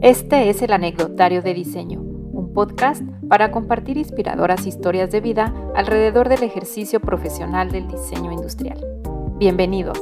Este es el Anecdotario de Diseño, un podcast para compartir inspiradoras historias de vida alrededor del ejercicio profesional del diseño industrial. Bienvenidos.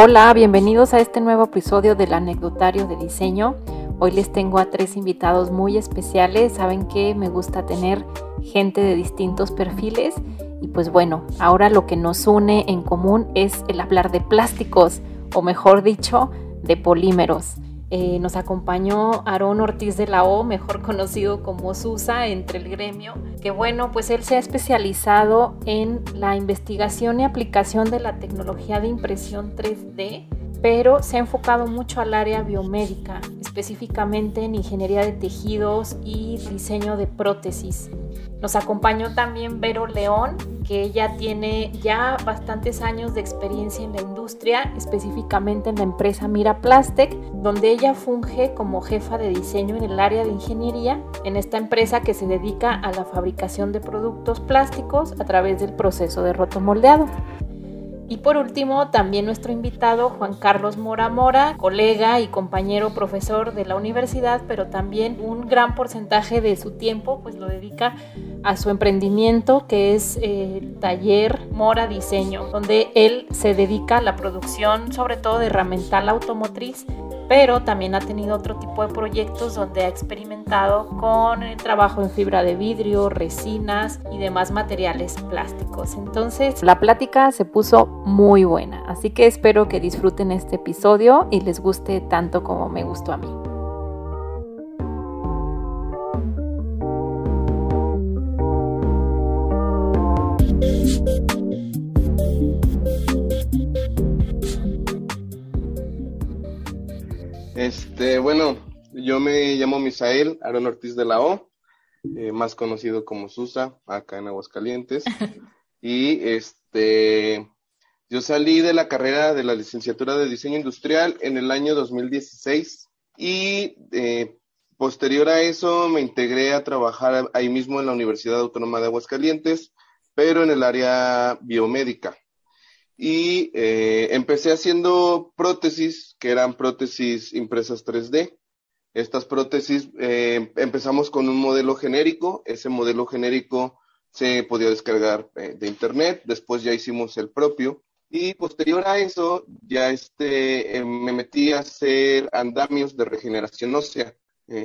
Hola, bienvenidos a este nuevo episodio del Anecdotario de Diseño. Hoy les tengo a tres invitados muy especiales. Saben que me gusta tener gente de distintos perfiles y pues bueno, ahora lo que nos une en común es el hablar de plásticos o mejor dicho, de polímeros. Eh, nos acompañó Aarón Ortiz de la O, mejor conocido como Susa entre el gremio, que bueno, pues él se ha especializado en la investigación y aplicación de la tecnología de impresión 3D, pero se ha enfocado mucho al área biomédica, específicamente en ingeniería de tejidos y diseño de prótesis. Nos acompañó también Vero León, que ella tiene ya bastantes años de experiencia en la industria, específicamente en la empresa Mira Plastic, donde ella funge como jefa de diseño en el área de ingeniería en esta empresa que se dedica a la fabricación de productos plásticos a través del proceso de rotomoldeado. Y por último, también nuestro invitado Juan Carlos Mora Mora, colega y compañero profesor de la universidad, pero también un gran porcentaje de su tiempo pues lo dedica a su emprendimiento que es el eh, Taller Mora Diseño, donde él se dedica a la producción sobre todo de herramental automotriz pero también ha tenido otro tipo de proyectos donde ha experimentado con el trabajo en fibra de vidrio, resinas y demás materiales plásticos. Entonces, la plática se puso muy buena, así que espero que disfruten este episodio y les guste tanto como me gustó a mí. Este, bueno, yo me llamo Misael Aaron Ortiz de la O, eh, más conocido como Susa, acá en Aguascalientes. y este, yo salí de la carrera de la licenciatura de diseño industrial en el año 2016 y eh, posterior a eso me integré a trabajar ahí mismo en la Universidad Autónoma de Aguascalientes, pero en el área biomédica y eh, empecé haciendo prótesis, que eran prótesis impresas 3D. Estas prótesis eh, empezamos con un modelo genérico, ese modelo genérico se podía descargar eh, de internet, después ya hicimos el propio y posterior a eso ya este, me metí a hacer andamios de regeneración ósea.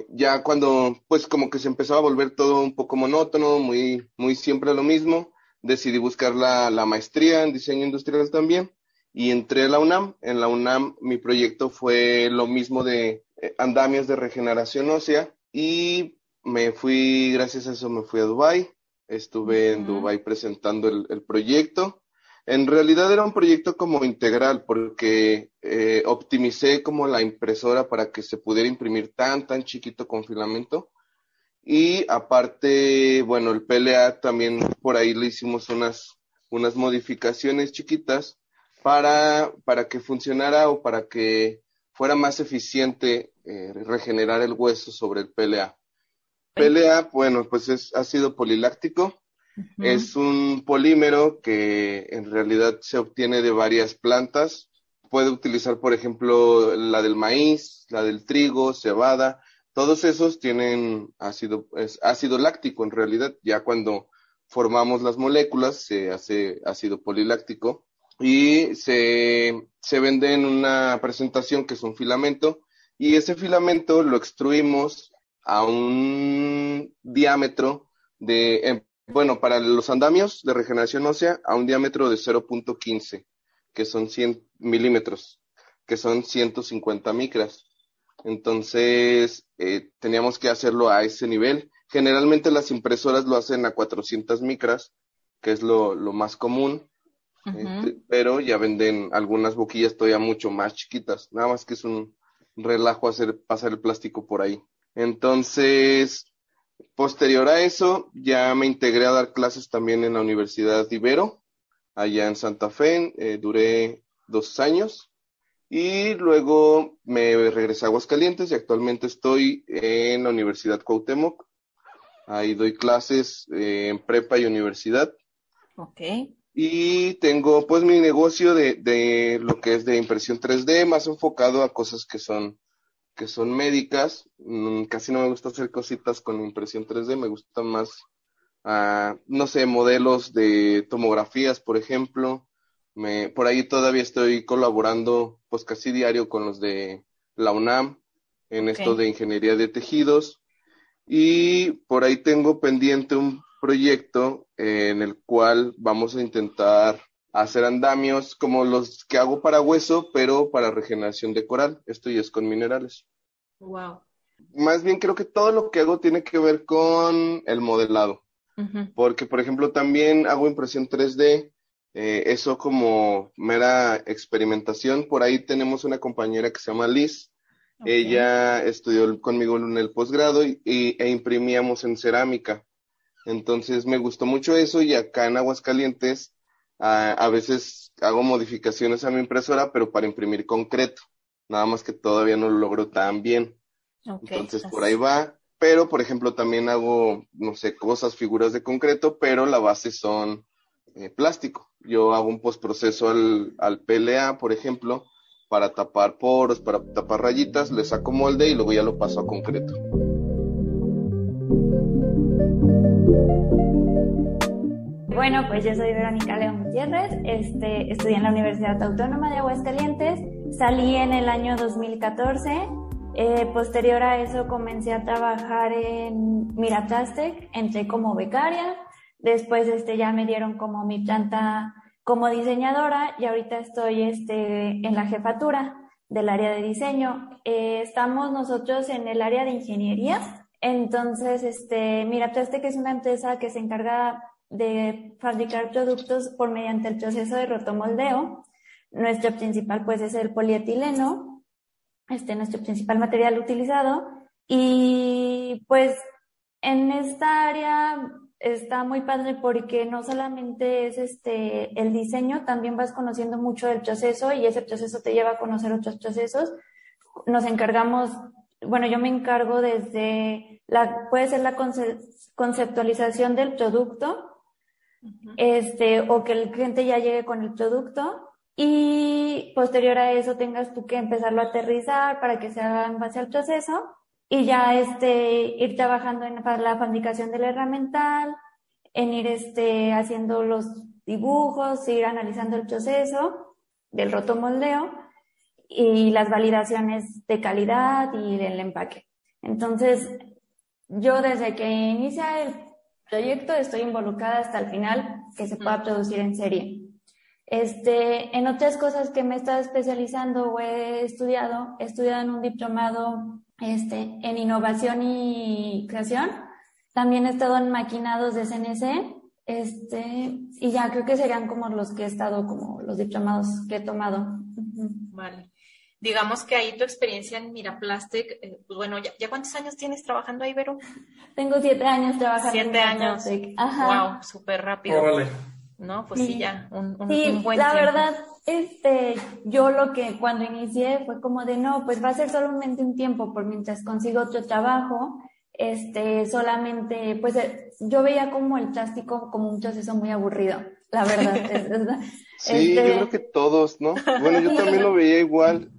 ya cuando pues como que se empezaba a volver todo un poco monótono, muy, muy siempre lo mismo, decidí buscar la, maestría en diseño industrial también y entré a la UNAM. En la UNAM mi proyecto fue lo mismo de eh, andamios de regeneración ósea y me fui, gracias a eso me fui a Dubai. Estuve en Dubai presentando el, proyecto. En realidad era un proyecto como integral porque eh, optimicé como la impresora para que se pudiera imprimir tan, tan chiquito con filamento y aparte, bueno, el PLA también por ahí le hicimos unas, unas modificaciones chiquitas para, para que funcionara o para que fuera más eficiente eh, regenerar el hueso sobre el PLA. PLA, bueno, pues es ácido poliláctico. Es un polímero que en realidad se obtiene de varias plantas. Puede utilizar, por ejemplo, la del maíz, la del trigo, cebada, todos esos tienen ácido, es ácido láctico en realidad, ya cuando formamos las moléculas se hace ácido poliláctico y se, se vende en una presentación que es un filamento y ese filamento lo extruimos a un diámetro de, bueno, para los andamios de regeneración ósea, a un diámetro de 0.15, que son 100 milímetros, que son 150 micras. Entonces, eh, teníamos que hacerlo a ese nivel. Generalmente las impresoras lo hacen a 400 micras, que es lo, más común, este, pero ya venden algunas boquillas todavía mucho más chiquitas. Nada más que es un relajo hacer pasar el plástico por ahí. Entonces, posterior a eso, ya me integré a dar clases también en la Universidad de Ibero, allá en Santa Fe. Eh, duré dos años y luego me regresé a Aguascalientes y actualmente estoy en la Universidad Cuauhtémoc Ahí doy clases eh, en prepa y universidad. Ok. Y tengo pues mi negocio de, de lo que es de impresión 3D, más enfocado a cosas que son, que son médicas. Mm, casi no me gusta hacer cositas con impresión 3D, me gustan más, ah, no sé, modelos de tomografías, por ejemplo. Me, por ahí todavía estoy colaborando pues casi diario con los de la UNAM en esto de ingeniería de tejidos. Y por ahí tengo pendiente un proyecto en el cual vamos a intentar hacer andamios como los que hago para hueso, pero para regeneración de coral. Esto ya es con minerales. Wow. Más bien creo que todo lo que hago tiene que ver con el modelado. Porque, por ejemplo, también hago impresión 3D, eh, eso como mera experimentación. Por ahí tenemos una compañera que se llama Liz. Ella estudió conmigo en el posgrado y, e imprimíamos en cerámica. Entonces me gustó mucho eso y acá en Aguascalientes a, veces hago modificaciones a mi impresora, pero para imprimir concreto. Nada más que todavía no lo logro tan bien. Entonces por ahí va. Pero, por ejemplo, también hago, no sé, cosas, figuras de concreto, pero la base son eh, plástico. Yo hago un postproceso al, al PLA, por ejemplo, para tapar poros, para tapar rayitas, le saco molde y luego ya lo paso a concreto. Bueno, pues yo soy Verónica León Gutiérrez, este, estudié en la Universidad Autónoma de Aguascalientes, salí en el año 2014, eh, posterior a eso comencé a trabajar en Miratastec, entré como becaria, después este, ya me dieron como mi planta como diseñadora y ahorita estoy este, en la jefatura del área de diseño. Eh, estamos nosotros en el área de ingeniería, entonces, este, Miratastec es una empresa que se encarga de fabricar productos por mediante el proceso de rotomoldeo. Nuestro principal pues es el polietileno, este nuestro principal material utilizado y pues en esta área está muy padre porque no solamente es este el diseño, también vas conociendo mucho del proceso y ese proceso te lleva a conocer otros procesos. Nos encargamos, bueno, yo me encargo desde la puede ser la conceptualización del producto, este, o que el cliente ya llegue con el producto y posterior a eso tengas tú que empezarlo a aterrizar para que se haga en base al proceso y ya este, ir trabajando en la fabricación del herramental, en ir este, haciendo los dibujos, ir analizando el proceso del rotomoldeo y las validaciones de calidad y del empaque. Entonces, yo desde que inicia el proyecto, estoy involucrada hasta el final que se pueda producir en serie. Este, en otras cosas que me he estado especializando o he estudiado, he estudiado en un diplomado este, en innovación y creación. También he estado en maquinados de CNC. Este, y ya creo que serían como los que he estado, como los diplomados que he tomado. Vale digamos que ahí tu experiencia en Miraplastic, eh, pues bueno, ¿ya, cuántos años tienes trabajando ahí, Vero? Tengo siete años trabajando siete en años. Ajá. Wow, súper rápido. No, pues sí, ya, un, un, sí, buen la verdad, este, yo lo que cuando inicié fue como de no, pues va a ser solamente un tiempo por mientras consigo otro trabajo, este, solamente, pues eh, yo veía como el plástico como un proceso muy aburrido, la verdad. sí, yo este creo que todos, ¿no? Bueno, yo también lo veía igual.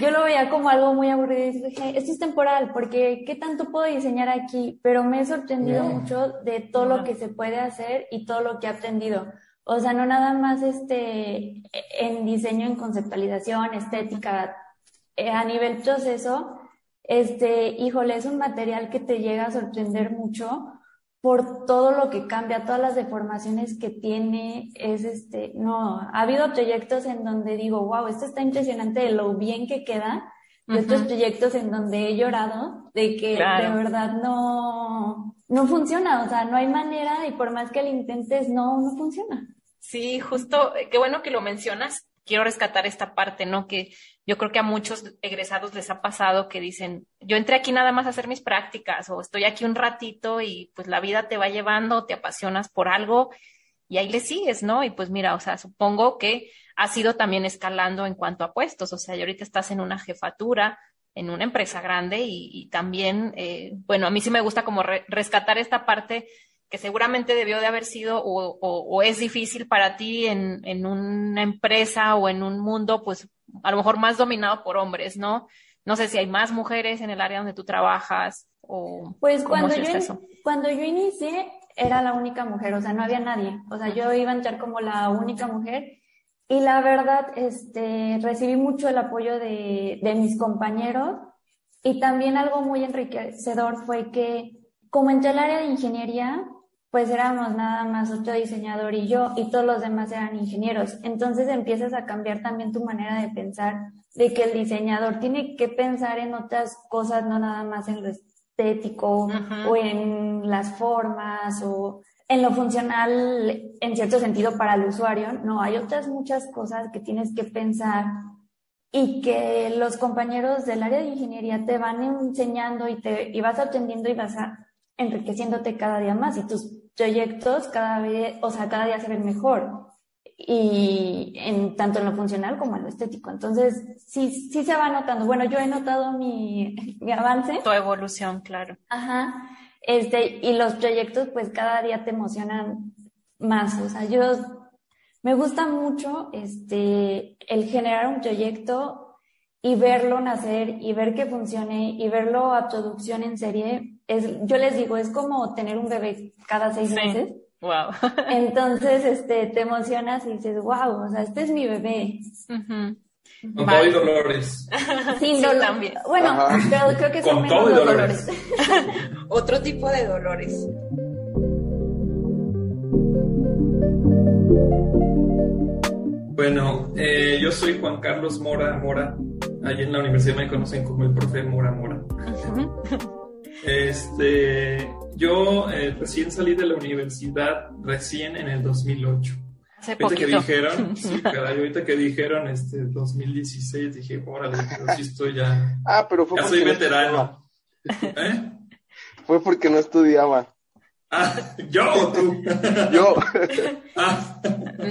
Yo lo veía como algo muy aburrido y dije, esto es temporal, porque ¿qué tanto puedo diseñar aquí? Pero me he sorprendido mucho de todo lo que se puede hacer y todo lo que he aprendido. O sea, no nada más este, en diseño, en conceptualización, estética, eh, a nivel proceso, este, híjole, es un material que te llega a sorprender mucho por todo lo que cambia, todas las deformaciones que tiene, es este, no, ha habido proyectos en donde digo, wow, esto está impresionante de lo bien que queda, y otros proyectos en donde he llorado de que de verdad no, no funciona, o sea, no hay manera y por más que lo intentes, no, no funciona. Sí, justo, eh, qué bueno que lo mencionas. Quiero rescatar esta parte, ¿no? Que yo creo que a muchos egresados les ha pasado que dicen, yo entré aquí nada más a hacer mis prácticas o estoy aquí un ratito y pues la vida te va llevando, te apasionas por algo y ahí le sigues, ¿no? Y pues mira, o sea, supongo que has ido también escalando en cuanto a puestos, o sea, y ahorita estás en una jefatura, en una empresa grande y, también, eh, bueno, a mí sí me gusta como rescatar esta parte que seguramente debió de haber sido o, es difícil para ti en, en, una empresa o en un mundo, pues a lo mejor más dominado por hombres, ¿no? No sé si hay más mujeres en el área donde tú trabajas o... Pues cuando, yo, cuando yo inicié era la única mujer, o sea, no había nadie. O sea, yo iba a entrar como la única mujer y la verdad, este, recibí mucho el apoyo de, de mis compañeros y también algo muy enriquecedor fue que como entré al área de ingeniería, pues éramos nada más otro diseñador y yo y todos los demás eran ingenieros. Entonces empiezas a cambiar también tu manera de pensar, de que el diseñador tiene que pensar en otras cosas, no nada más en lo estético o en las formas o en lo funcional en cierto sentido para el usuario, no, hay otras muchas cosas que tienes que pensar y que los compañeros del área de ingeniería te van enseñando y te y vas aprendiendo y vas a, enriqueciéndote cada día más y tus proyectos cada vez, o sea, cada día se ven mejor y en tanto en lo funcional como en lo estético. Entonces, sí, sí se va notando. Bueno, yo he notado mi, mi avance. Tu evolución, claro. Ajá. Este, y los proyectos pues cada día te emocionan más. O sea, yo me gusta mucho este, el generar un proyecto y verlo nacer y ver que funcione y verlo a producción en serie. Es, yo les digo, es como tener un bebé cada seis meses. Wow. Entonces, este, te emocionas y dices, wow, o sea, este es mi bebé. Con todo y dolores. Sin dolor. también. Bueno, pero creo que son Con todo y dolores. Otro tipo de dolores. Bueno, eh, yo soy Juan Carlos Mora Mora. Allí en la universidad me conocen como el profe Mora Mora. Este, yo eh, recién salí de la universidad, recién en el 2008 ahorita que dijeron, sí, caray, ahorita que dijeron este 2016, dije, órale, pero sí estoy ya. Ah, pero fue ya soy veterano. ¿Eh? Fue porque no estudiaba. Ah, ¿yo o tú? Yo. ah.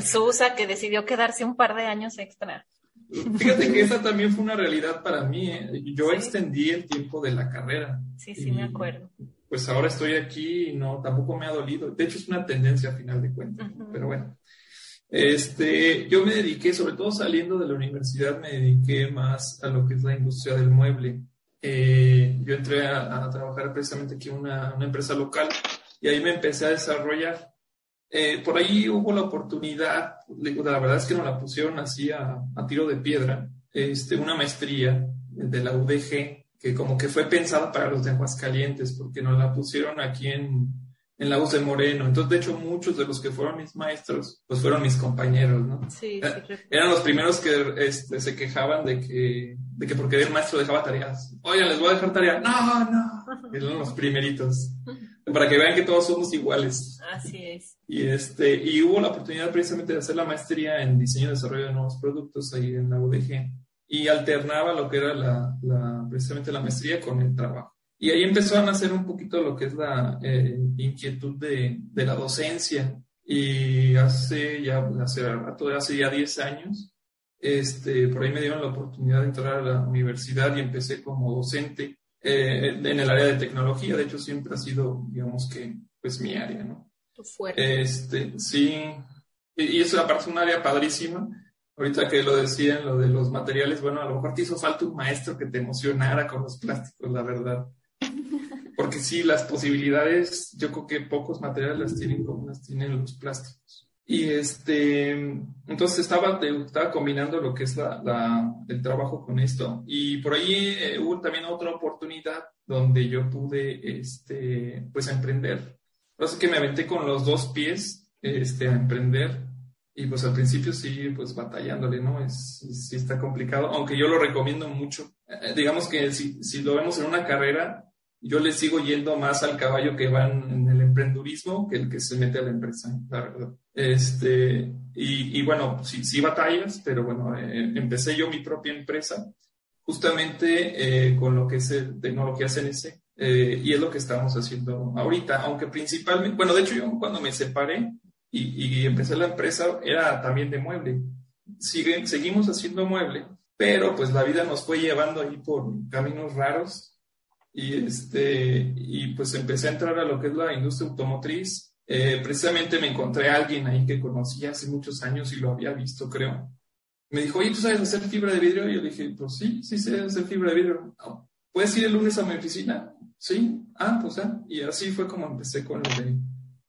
Susa que decidió quedarse un par de años extra. Fíjate que esa también fue una realidad para mí. ¿eh? Yo extendí el tiempo de la carrera. Sí, sí, me acuerdo. Pues ahora estoy aquí y no, tampoco me ha dolido. De hecho, es una tendencia a final de cuentas. Pero bueno. Este, yo me dediqué, sobre todo saliendo de la universidad, me dediqué más a lo que es la industria del mueble. Eh, yo entré a, trabajar precisamente aquí en una, una, empresa local y ahí me empecé a desarrollar. Eh, por ahí hubo la oportunidad, la verdad es que nos la pusieron así a, a, tiro de piedra, este, una maestría de la UDG que como que fue pensada para los de Aguascalientes porque nos la pusieron aquí en, en la de Moreno. Entonces, de hecho, muchos de los que fueron mis maestros, pues fueron mis compañeros, ¿no? Sí, sí. Eran los primeros que este, se quejaban de que, de que porque el maestro dejaba tareas. Oye, les voy a dejar tarea. No, no. Eran los primeritos. Para que vean que todos somos iguales. Así es. Y, este, y hubo la oportunidad precisamente de hacer la maestría en diseño y desarrollo de nuevos productos ahí en la UDG. Y alternaba lo que era la, la, precisamente la maestría con el trabajo. Y ahí empezó a nacer un poquito lo que es la eh, inquietud de, de, la docencia. Y hace ya, hace hace ya 10 años, este, por ahí me dieron la oportunidad de entrar a la universidad y empecé como docente eh, en el área de tecnología. De hecho, siempre ha sido, digamos que, pues mi área, ¿no? Fuerte. Este, sí. Y, y eso aparte es un área padrísima. Ahorita que lo decían, lo de los materiales, bueno, a lo mejor te hizo falta un maestro que te emocionara con los plásticos, la verdad. Porque sí, las posibilidades, yo creo que pocos materiales las tienen como las tienen los plásticos. Y este, entonces estaba, estaba combinando lo que es la, el trabajo con esto. Y por ahí eh, hubo también otra oportunidad donde yo pude, este, pues emprender. Así que me aventé con los dos pies, este, a emprender. Y pues al principio sí, pues batallándole, ¿no? Es, sí está complicado, aunque yo lo recomiendo mucho. Eh, digamos que si, si lo vemos en una carrera, yo le sigo yendo más al caballo que va en el emprendurismo que el que se mete a la empresa, la verdad. Este, y, y bueno, sí, sí batallas, pero bueno, eh, empecé yo mi propia empresa justamente eh, con lo que es tecnología CNC. Eh, y es lo que estamos haciendo ahorita, aunque principalmente, bueno, de hecho yo cuando me separé y, y empecé la empresa era también de mueble. Siguen, seguimos haciendo mueble, pero pues la vida nos fue llevando ahí por caminos raros y, este, y pues empecé a entrar a lo que es la industria automotriz. Eh, precisamente me encontré a alguien ahí que conocía hace muchos años y lo había visto, creo. Me dijo, oye, ¿tú sabes hacer fibra de vidrio? Y yo dije, pues sí, sí sé hacer fibra de vidrio. ¿Puedes ir el lunes a mi oficina? Sí. Ah, pues ah. Y así fue como empecé con,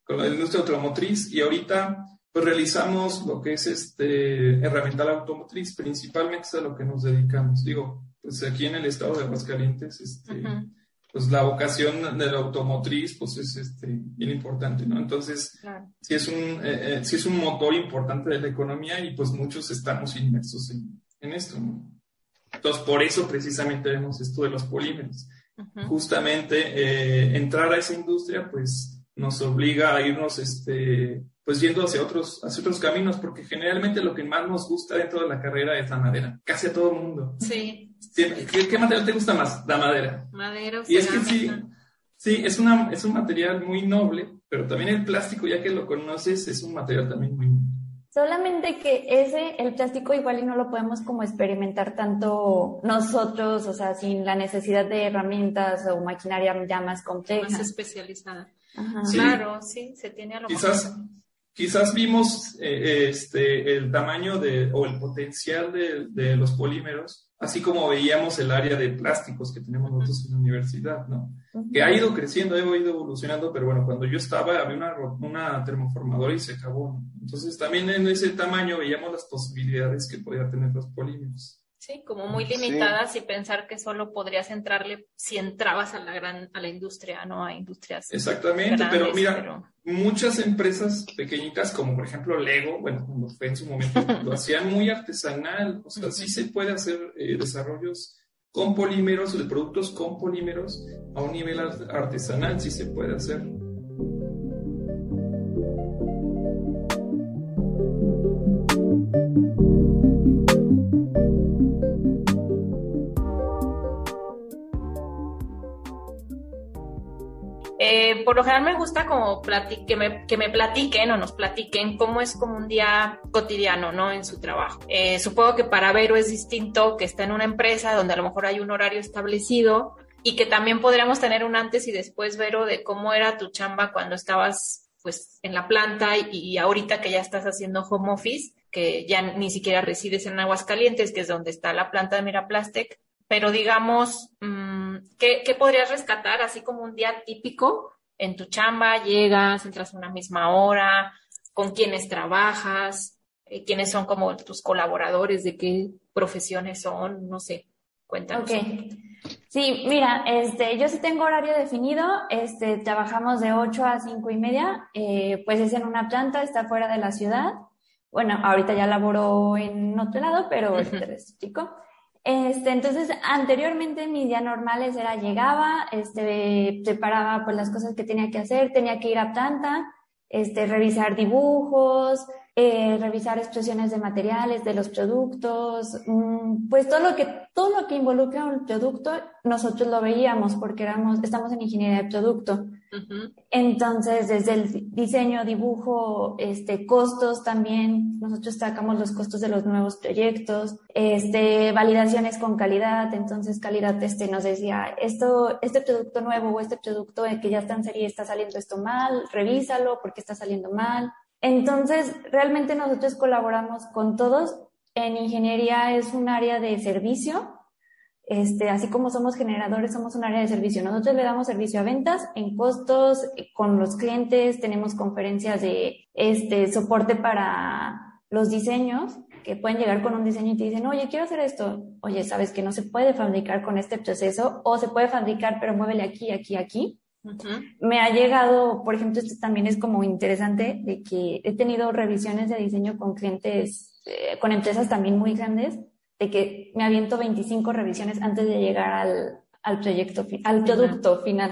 con la industria automotriz y ahorita pues realizamos lo que es este herramental automotriz, principalmente es a lo que nos dedicamos. Digo, pues aquí en el estado de Aguascalientes, este, pues la vocación de la automotriz, pues es este, bien importante, ¿no? Entonces, sí, es un, eh, eh, es un motor importante de la economía y pues muchos estamos inmersos en, en esto, ¿no? Entonces, por eso precisamente vemos esto de los polímeros. Justamente eh, entrar a esa industria, pues nos obliga a irnos, este, pues yendo hacia otros, hacia otros caminos, porque generalmente lo que más nos gusta dentro de la carrera es la madera, casi a todo el mundo. Sí. ¿Qué, material te gusta más? La madera. Madera. Y es que sí, sí, es, una, es un material muy noble, pero también el plástico, ya que lo conoces, es un material también muy noble. Solamente que ese, el plástico igual y no lo podemos como experimentar tanto nosotros, o sea, sin la necesidad de herramientas o maquinaria ya más compleja. Más especializada. Claro, sí, se tiene a lo Quizás, quizás vimos eh, este, el tamaño de, o el potencial de, de, los polímeros, así como veíamos el área de plásticos que tenemos nosotros en la universidad, ¿no? Que ha ido creciendo, ha ido evolucionando, pero bueno, cuando yo estaba había una, una termoformadora y se acabó. Entonces también en ese tamaño veíamos las posibilidades que podía tener los polímeros. Sí, como muy limitadas y pensar que solo podrías entrarle si entrabas a la gran, a la industria, no a industrias. Exactamente, pero mira, muchas empresas pequeñitas, como por ejemplo Lego, bueno, cuando fue en su momento, lo hacían muy artesanal, o sea, sí se puede hacer eh, desarrollos con polímeros, de productos con polímeros a un nivel artesanal, sí se puede hacer. Por lo general me gusta como que, me, que me platiquen o nos platiquen cómo es como un día cotidiano, ¿no? En su trabajo. Eh, supongo que para Vero es distinto que está en una empresa donde a lo mejor hay un horario establecido y que también podríamos tener un antes y después, Vero, de cómo era tu chamba cuando estabas pues en la planta y, ahorita que ya estás haciendo home office, que ya ni siquiera resides en Aguascalientes, que es donde está la planta de Miraplastic, pero digamos, mm, ¿qué, ¿qué, podrías rescatar así como un día típico en tu chamba? Llegas, entras a una misma hora, con quiénes trabajas, eh, quiénes son como tus colaboradores, de qué profesiones son, no sé, cuéntanos. Okay. Sí, mira, este, yo sí tengo horario definido, este, trabajamos de 8 a 5 y media, eh, pues es en una planta, está fuera de la ciudad. Bueno, ahorita ya laboro en otro lado, pero es chico. Este, entonces, anteriormente mis días normales era llegaba, este, preparaba pues las cosas que tenía que hacer, tenía que ir a planta, este, revisar dibujos, eh, revisar expresiones de materiales, de los productos, mm, pues todo lo que, todo lo que involucra un producto, nosotros lo veíamos porque éramos, estamos en ingeniería de producto. Entonces, desde el diseño, dibujo, este, costos también, nosotros sacamos los costos de los nuevos proyectos, este, validaciones con calidad, entonces calidad este nos decía, esto, este producto nuevo o este producto que ya está en serie está saliendo esto mal, revísalo porque está saliendo mal. Entonces, realmente nosotros colaboramos con todos. En ingeniería es un área de servicio, este, así como somos generadores, somos un área de servicio. Nosotros le damos servicio a ventas en costos con los clientes, tenemos conferencias de este, soporte para los diseños que pueden llegar con un diseño y te dicen, oye, quiero hacer esto. Oye, sabes que no se puede fabricar con este proceso o se puede fabricar, pero muévele aquí, aquí, aquí. Me ha llegado, por ejemplo, esto también es como interesante, de que he tenido revisiones de diseño con clientes, eh, con empresas también muy grandes, de que me aviento 25 revisiones antes de llegar al, al proyecto, al producto final.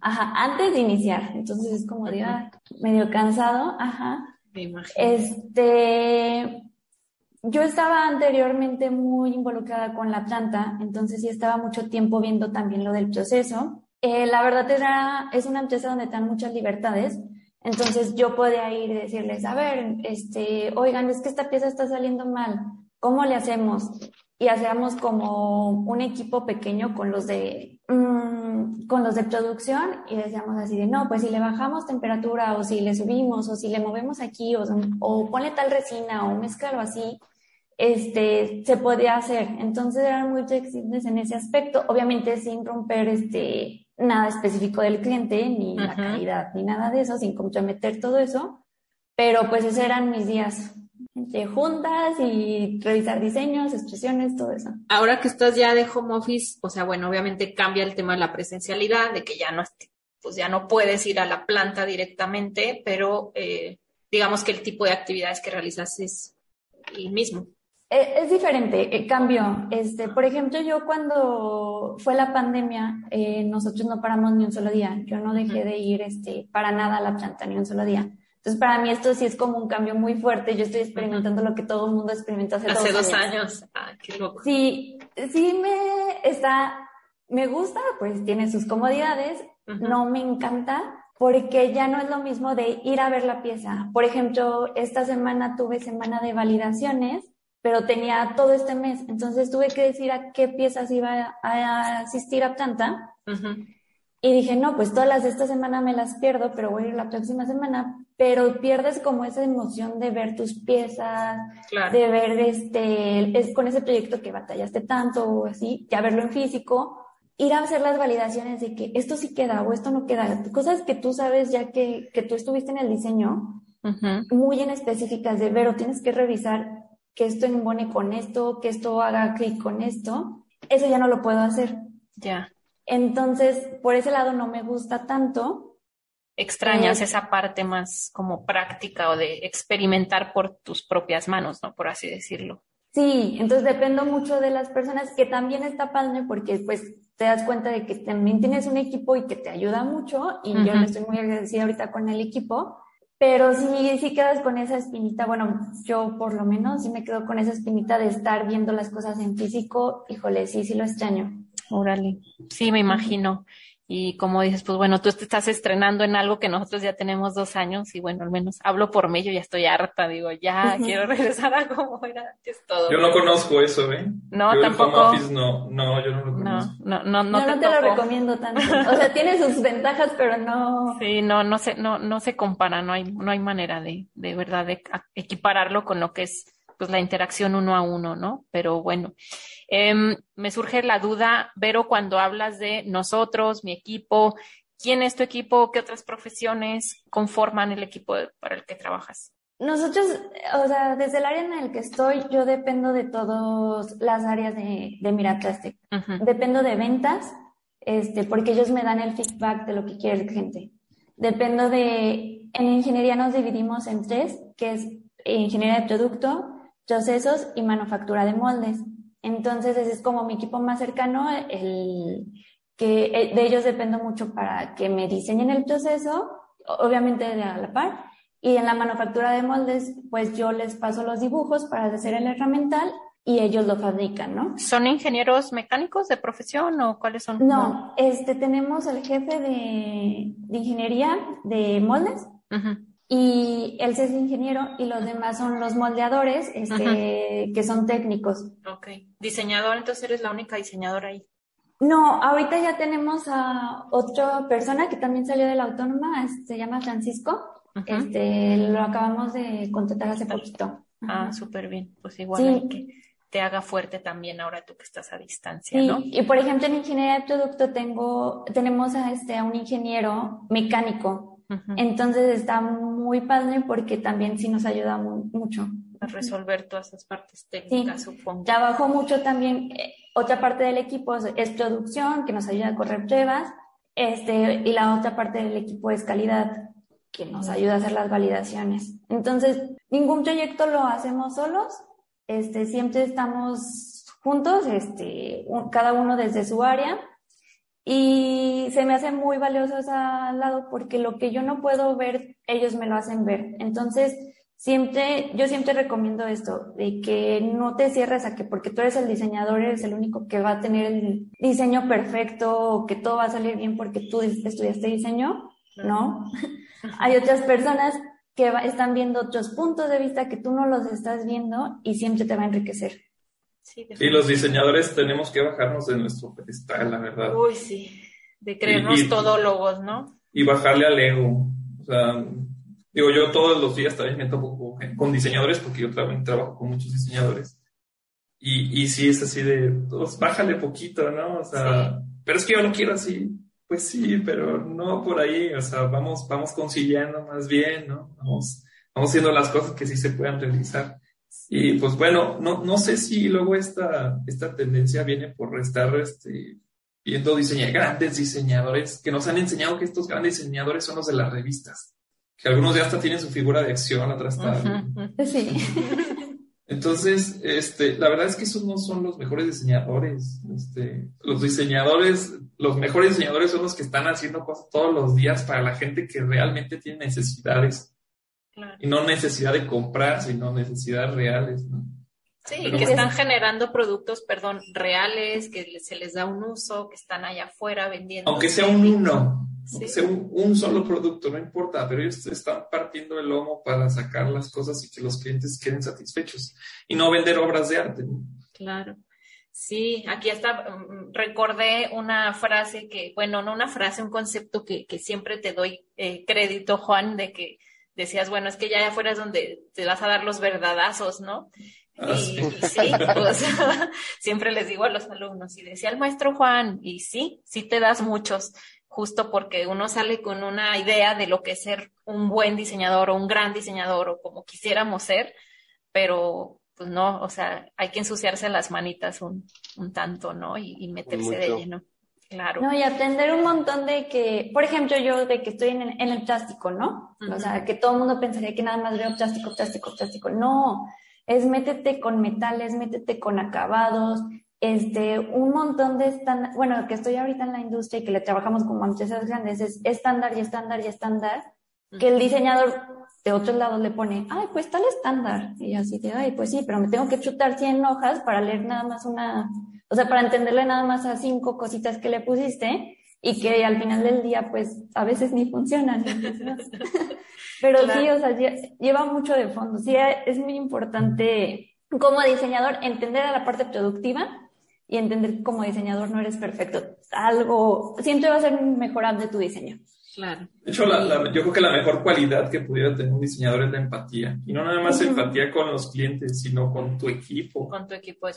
Ajá. antes de iniciar. Entonces es como de, ah, medio cansado. Ajá. Me imagino. Este, yo estaba anteriormente muy involucrada con la planta, entonces sí estaba mucho tiempo viendo también lo del proceso. Eh, la verdad era, es una empresa donde están muchas libertades, entonces yo podía ir y decirles, a ver, este, oigan, es que esta pieza está saliendo mal, ¿cómo le hacemos? y hacíamos como un equipo pequeño con los de mm, con los de producción y decíamos así de no, pues si le bajamos temperatura o si le subimos o si le movemos aquí o, o ponle tal resina o mezclalo así, este, se podía hacer. Entonces eran muy flexibles en ese aspecto, obviamente sin romper este, nada específico del cliente, ni la calidad, ni nada de eso, sin comprometer todo eso. Pero pues esos eran mis días entre juntas y revisar diseños, expresiones, todo eso. Ahora que estás ya de home office, o sea, bueno, obviamente cambia el tema de la presencialidad, de que ya no, pues ya no puedes ir a la planta directamente, pero eh, digamos que el tipo de actividades que realizas es el mismo. Eh, es diferente, cambió. Este, por ejemplo, yo cuando fue la pandemia, eh, nosotros no paramos ni un solo día. Yo no dejé de ir este, para nada a la planta ni un solo día. Entonces, para mí esto sí es como un cambio muy fuerte. Yo estoy experimentando lo que todo el mundo experimentó hace, hace dos, años. Ah, qué loco. Sí, sí me está, me gusta, pues tiene sus comodidades. No me encanta porque ya no es lo mismo de ir a ver la pieza. Por ejemplo, esta semana tuve semana de validaciones pero tenía todo este mes, entonces tuve que decir a qué piezas iba a, asistir a planta. Y dije, no, pues todas las de esta semana me las pierdo, pero voy a ir la próxima semana. Pero pierdes como esa emoción de ver tus piezas, de ver este, es con ese proyecto que batallaste tanto o así, ya verlo en físico, ir a hacer las validaciones de que esto sí queda o esto no queda, cosas que tú sabes ya que, que tú estuviste en el diseño, muy en específicas de ver o tienes que revisar que esto embone con esto, que esto haga clic con esto, eso ya no lo puedo hacer. Ya. Entonces, por ese lado no me gusta tanto. Extrañas eh, esa parte más como práctica o de experimentar por tus propias manos, ¿no? Por así decirlo. Sí, entonces dependo mucho de las personas que también está padre porque pues te das cuenta de que también tienes un equipo y que te ayuda mucho y yo estoy muy agradecida ahorita con el equipo pero sí, sí quedas con esa espinita, bueno, yo por lo menos sí me quedo con esa espinita de estar viendo las cosas en físico, híjole, sí, sí lo extraño. Órale, sí, me imagino. Y como dices, pues bueno, tú te estás estrenando en algo que nosotros ya tenemos dos años y bueno, al menos hablo por mí, yo ya estoy harta, digo, ya quiero regresar a como era antes todo. Yo no conozco eso, ¿eh? No, yo tampoco. no, no, yo no lo conozco. No, no, no, no, te, lo recomiendo tanto. O sea, tiene sus ventajas, pero no. Sí, no, no se, no, no se compara, no hay, no hay manera de, de verdad de equipararlo con lo que es pues la interacción uno a uno, ¿no? Pero bueno. Em, me surge la duda, Vero, cuando hablas de nosotros, mi equipo, ¿quién es tu equipo? ¿Qué otras profesiones conforman el equipo para el que trabajas? Nosotros, o sea, desde el área en el que estoy, yo dependo de todas las áreas de, de Miraplastic. Dependo de ventas, este, porque ellos me dan el feedback de lo que quiere el gente. Dependo de, en ingeniería nos dividimos en tres, que es ingeniería de producto, procesos y manufactura de moldes. Entonces, ese es como mi equipo más cercano, el que eh, de ellos dependo mucho para que me diseñen el proceso, obviamente de a la par, y en la manufactura de moldes, pues yo les paso los dibujos para hacer el herramental y ellos lo fabrican, ¿no? ¿Son ingenieros mecánicos de profesión o cuáles son? No, este tenemos el jefe de, ingeniería de moldes y él sí es ingeniero y los demás son los moldeadores, este, que son técnicos. Ok. Diseñador, entonces eres la única diseñadora ahí. No, ahorita ya tenemos a otra persona que también salió de la autónoma, se llama Francisco. Este, lo acabamos de contratar hace poquito. Ah, súper bien. Pues igual que te haga fuerte también ahora tú que estás a distancia, ¿no? Y por ejemplo, en ingeniería de producto tengo, tenemos a este, a un ingeniero mecánico entonces está muy padre porque también sí nos ayuda mucho. A resolver todas esas partes técnicas, supongo. Trabajo mucho también, eh, otra parte del equipo es, producción, que nos ayuda a correr pruebas, este, y la otra parte del equipo es calidad, que nos ayuda a hacer las validaciones. Entonces, ningún proyecto lo hacemos solos, este, siempre estamos juntos, este, cada uno desde su área, y se me hace muy valioso ese lado porque lo que yo no puedo ver, ellos me lo hacen ver. Entonces, siempre, yo siempre recomiendo esto, de que no te cierres a que porque tú eres el diseñador, eres el único que va a tener el diseño perfecto o que todo va a salir bien porque tú estudiaste diseño, ¿no? Hay otras personas que están viendo otros puntos de vista que tú no los estás viendo y siempre te va a enriquecer. Y los diseñadores tenemos que bajarnos de nuestro pedestal, la verdad. Uy, sí, de creernos todólogos, ¿no? Y bajarle al ego. O sea, digo, yo todos los días también me topo con diseñadores, porque yo también trabajo con muchos diseñadores. Y, y sí es así de, pues, bájale poquito, ¿no? O sea, pero es que yo no quiero así. Pues sí, pero no por ahí, o sea, vamos, vamos conciliando más bien, ¿no? Vamos, vamos haciendo las cosas que sí se puedan realizar. Y pues bueno, no, no sé si luego esta, esta tendencia viene por estar este, viendo diseñadores, grandes diseñadores que nos han enseñado que estos grandes diseñadores son los de las revistas, que algunos ya hasta tienen su figura de acción atrás. Sí. Entonces, este, la verdad es que esos no son los mejores diseñadores. Este, los diseñadores, los mejores diseñadores son los que están haciendo cosas todos los días para la gente que realmente tiene necesidades. Y no necesidad de comprar, sino necesidades reales, ¿no? Sí, que están generando productos, perdón, reales, que se les da un uso, que están allá afuera vendiendo. Aunque sea un uno, sea un, solo producto, no importa, pero ellos están partiendo el lomo para sacar las cosas y que los clientes queden satisfechos y no vender obras de arte. Claro. Sí, aquí hasta mm, recordé una frase que, bueno, no una frase, un concepto que, que siempre te doy eh, crédito, Juan, de que decías, bueno, es que ya afuera es donde te vas a dar los verdadazos, ¿no? Ah, y, sí, pues, siempre les digo a los alumnos, y decía el maestro Juan, y sí, sí te das muchos, justo porque uno sale con una idea de lo que es ser un buen diseñador o un gran diseñador o como quisiéramos ser, pero pues no, o sea, hay que ensuciarse las manitas un, un tanto, ¿no? Y, meterse de lleno. Claro. No, y atender un montón de que, por ejemplo, yo de que estoy en, en el plástico, ¿no? O sea, que todo el mundo pensaría que nada más veo plástico, plástico, plástico. No, es métete con metales, métete con acabados, este, un montón de estándar, bueno, que estoy ahorita en la industria y que le trabajamos con empresas grandes, es estándar y estándar y estándar, que el diseñador de otros lados le pone, ay, pues tal estándar. Y así de, ay, pues sí, pero me tengo que chutar 100 hojas para leer nada más una, o sea, para entenderle nada más a cinco cositas que le pusiste y que al final del día, pues a veces ni funcionan. Pero sí, o sea, lleva mucho de fondo. Sí, es muy importante como diseñador entender a la parte productiva y entender que como diseñador no eres perfecto. Algo, siempre va a ser mejorable tu diseño. Claro. De hecho, yo creo que la mejor cualidad que pudiera tener un diseñador es la empatía. Y no nada más empatía con los clientes, sino con tu equipo. Con tu equipo.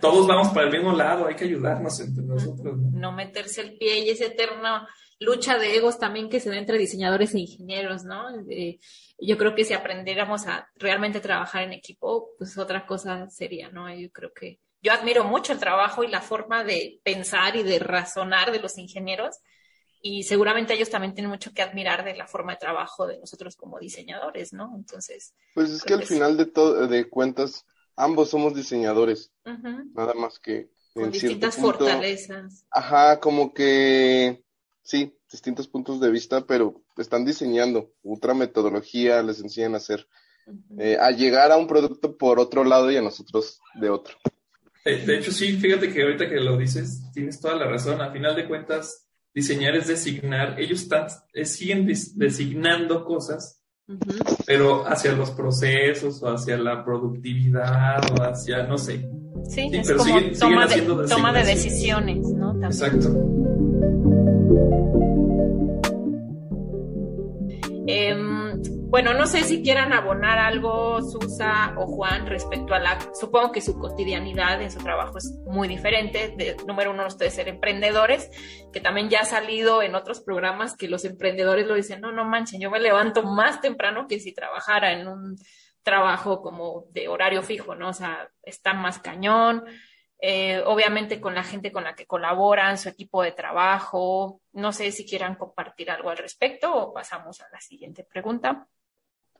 Todos vamos para el mismo lado, hay que ayudarnos entre nosotros. ¿no? meterse el pie y esa eterna lucha de egos también que se da entre diseñadores e ingenieros, ¿no? yo creo que si aprendiéramos a realmente trabajar en equipo, pues otra cosa sería, ¿no? Yo creo que yo admiro mucho el trabajo y la forma de pensar y de razonar de los ingenieros y seguramente ellos también tienen mucho que admirar de la forma de trabajo de nosotros como diseñadores, ¿no? Entonces. Pues es que al final de todo, de cuentas, ambos somos diseñadores, nada más que con distintas fortalezas. Ajá, como que sí, distintos puntos de vista, pero están diseñando otra metodología, les enseñan a hacer, eh, a llegar a un producto por otro lado y a nosotros de otro. De hecho, sí, fíjate que ahorita que lo dices, tienes toda la razón. A final de cuentas, diseñar es designar, ellos están, eh, siguen designando cosas, pero hacia los procesos o hacia la productividad o hacia, no sé. Sí, es pero como toma, de, toma de decisiones, ¿no? Exacto. Em, bueno, no sé si quieran abonar algo, Susa o Juan, respecto a la, supongo que su cotidianidad en su trabajo es muy diferente. Número uno, ustedes ser emprendedores, que también ya ha salido en otros programas que los emprendedores lo dicen, no, no manchen, yo me levanto más temprano que si trabajara en un trabajo como de horario fijo, ¿no? O sea, está más cañón. Eh, obviamente con la gente con la que colaboran, su equipo de trabajo. No sé si quieran compartir algo al respecto o pasamos a la siguiente pregunta.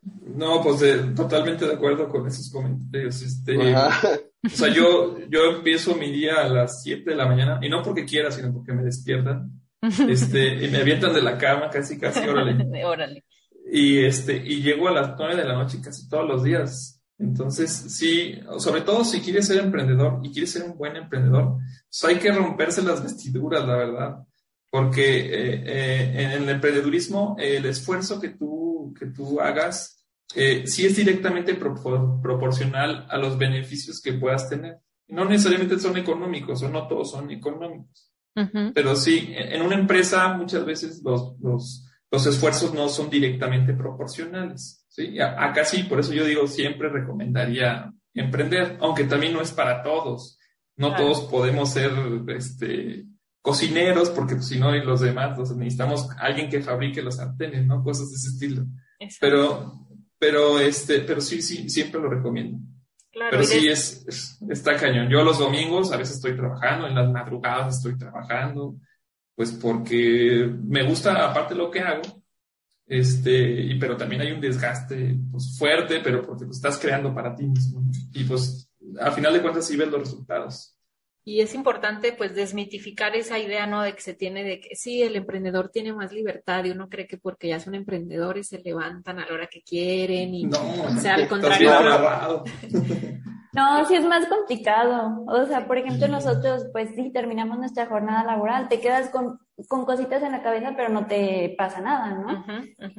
No, pues eh, totalmente de acuerdo con esos comentarios. Este, o sea, yo, yo empiezo mi día a las 7 de la mañana, y no porque quiera, sino porque me despiertan. Este, y me avientan de la cama casi, casi, órale. órale. Y, este, y llego a las 9 de la noche casi todos los días. Entonces, sí, sobre todo si quieres ser emprendedor y quieres ser un buen emprendedor, pues hay que romperse las vestiduras, la verdad, porque eh, eh, en el emprendedurismo el esfuerzo que tú, que tú hagas eh, sí es directamente proporcional a los beneficios que puedas tener. No necesariamente son económicos o no todos son económicos. Pero sí, en una empresa muchas veces los, los, los esfuerzos no son directamente proporcionales. ¿sí? Acá sí, por eso yo digo, siempre recomendaría emprender, aunque también no es para todos. No todos podemos ser este, cocineros, porque pues, si no, y los demás, necesitamos alguien que fabrique los sartenes, ¿no? Cosas de ese estilo. Pero, pero, este, pero sí, sí, siempre lo recomiendo. pero sí, es, está cañón. Yo los domingos a veces estoy trabajando, en las madrugadas estoy trabajando, pues porque me gusta aparte lo que hago, este, y, pero también hay un desgaste pues, fuerte, pero porque lo estás creando para ti mismo. Y pues, al final de cuentas, sí ves los resultados. Y es importante pues desmitificar esa idea, ¿no? De que se tiene de que sí, el emprendedor tiene más libertad y uno cree que porque ya son emprendedores se levantan a la hora que quieren y no, o sea, al contrario. No, sí es más complicado. O sea, por ejemplo, nosotros pues sí terminamos nuestra jornada laboral, te quedas con, con cositas en la cabeza, pero no te pasa nada, ¿no?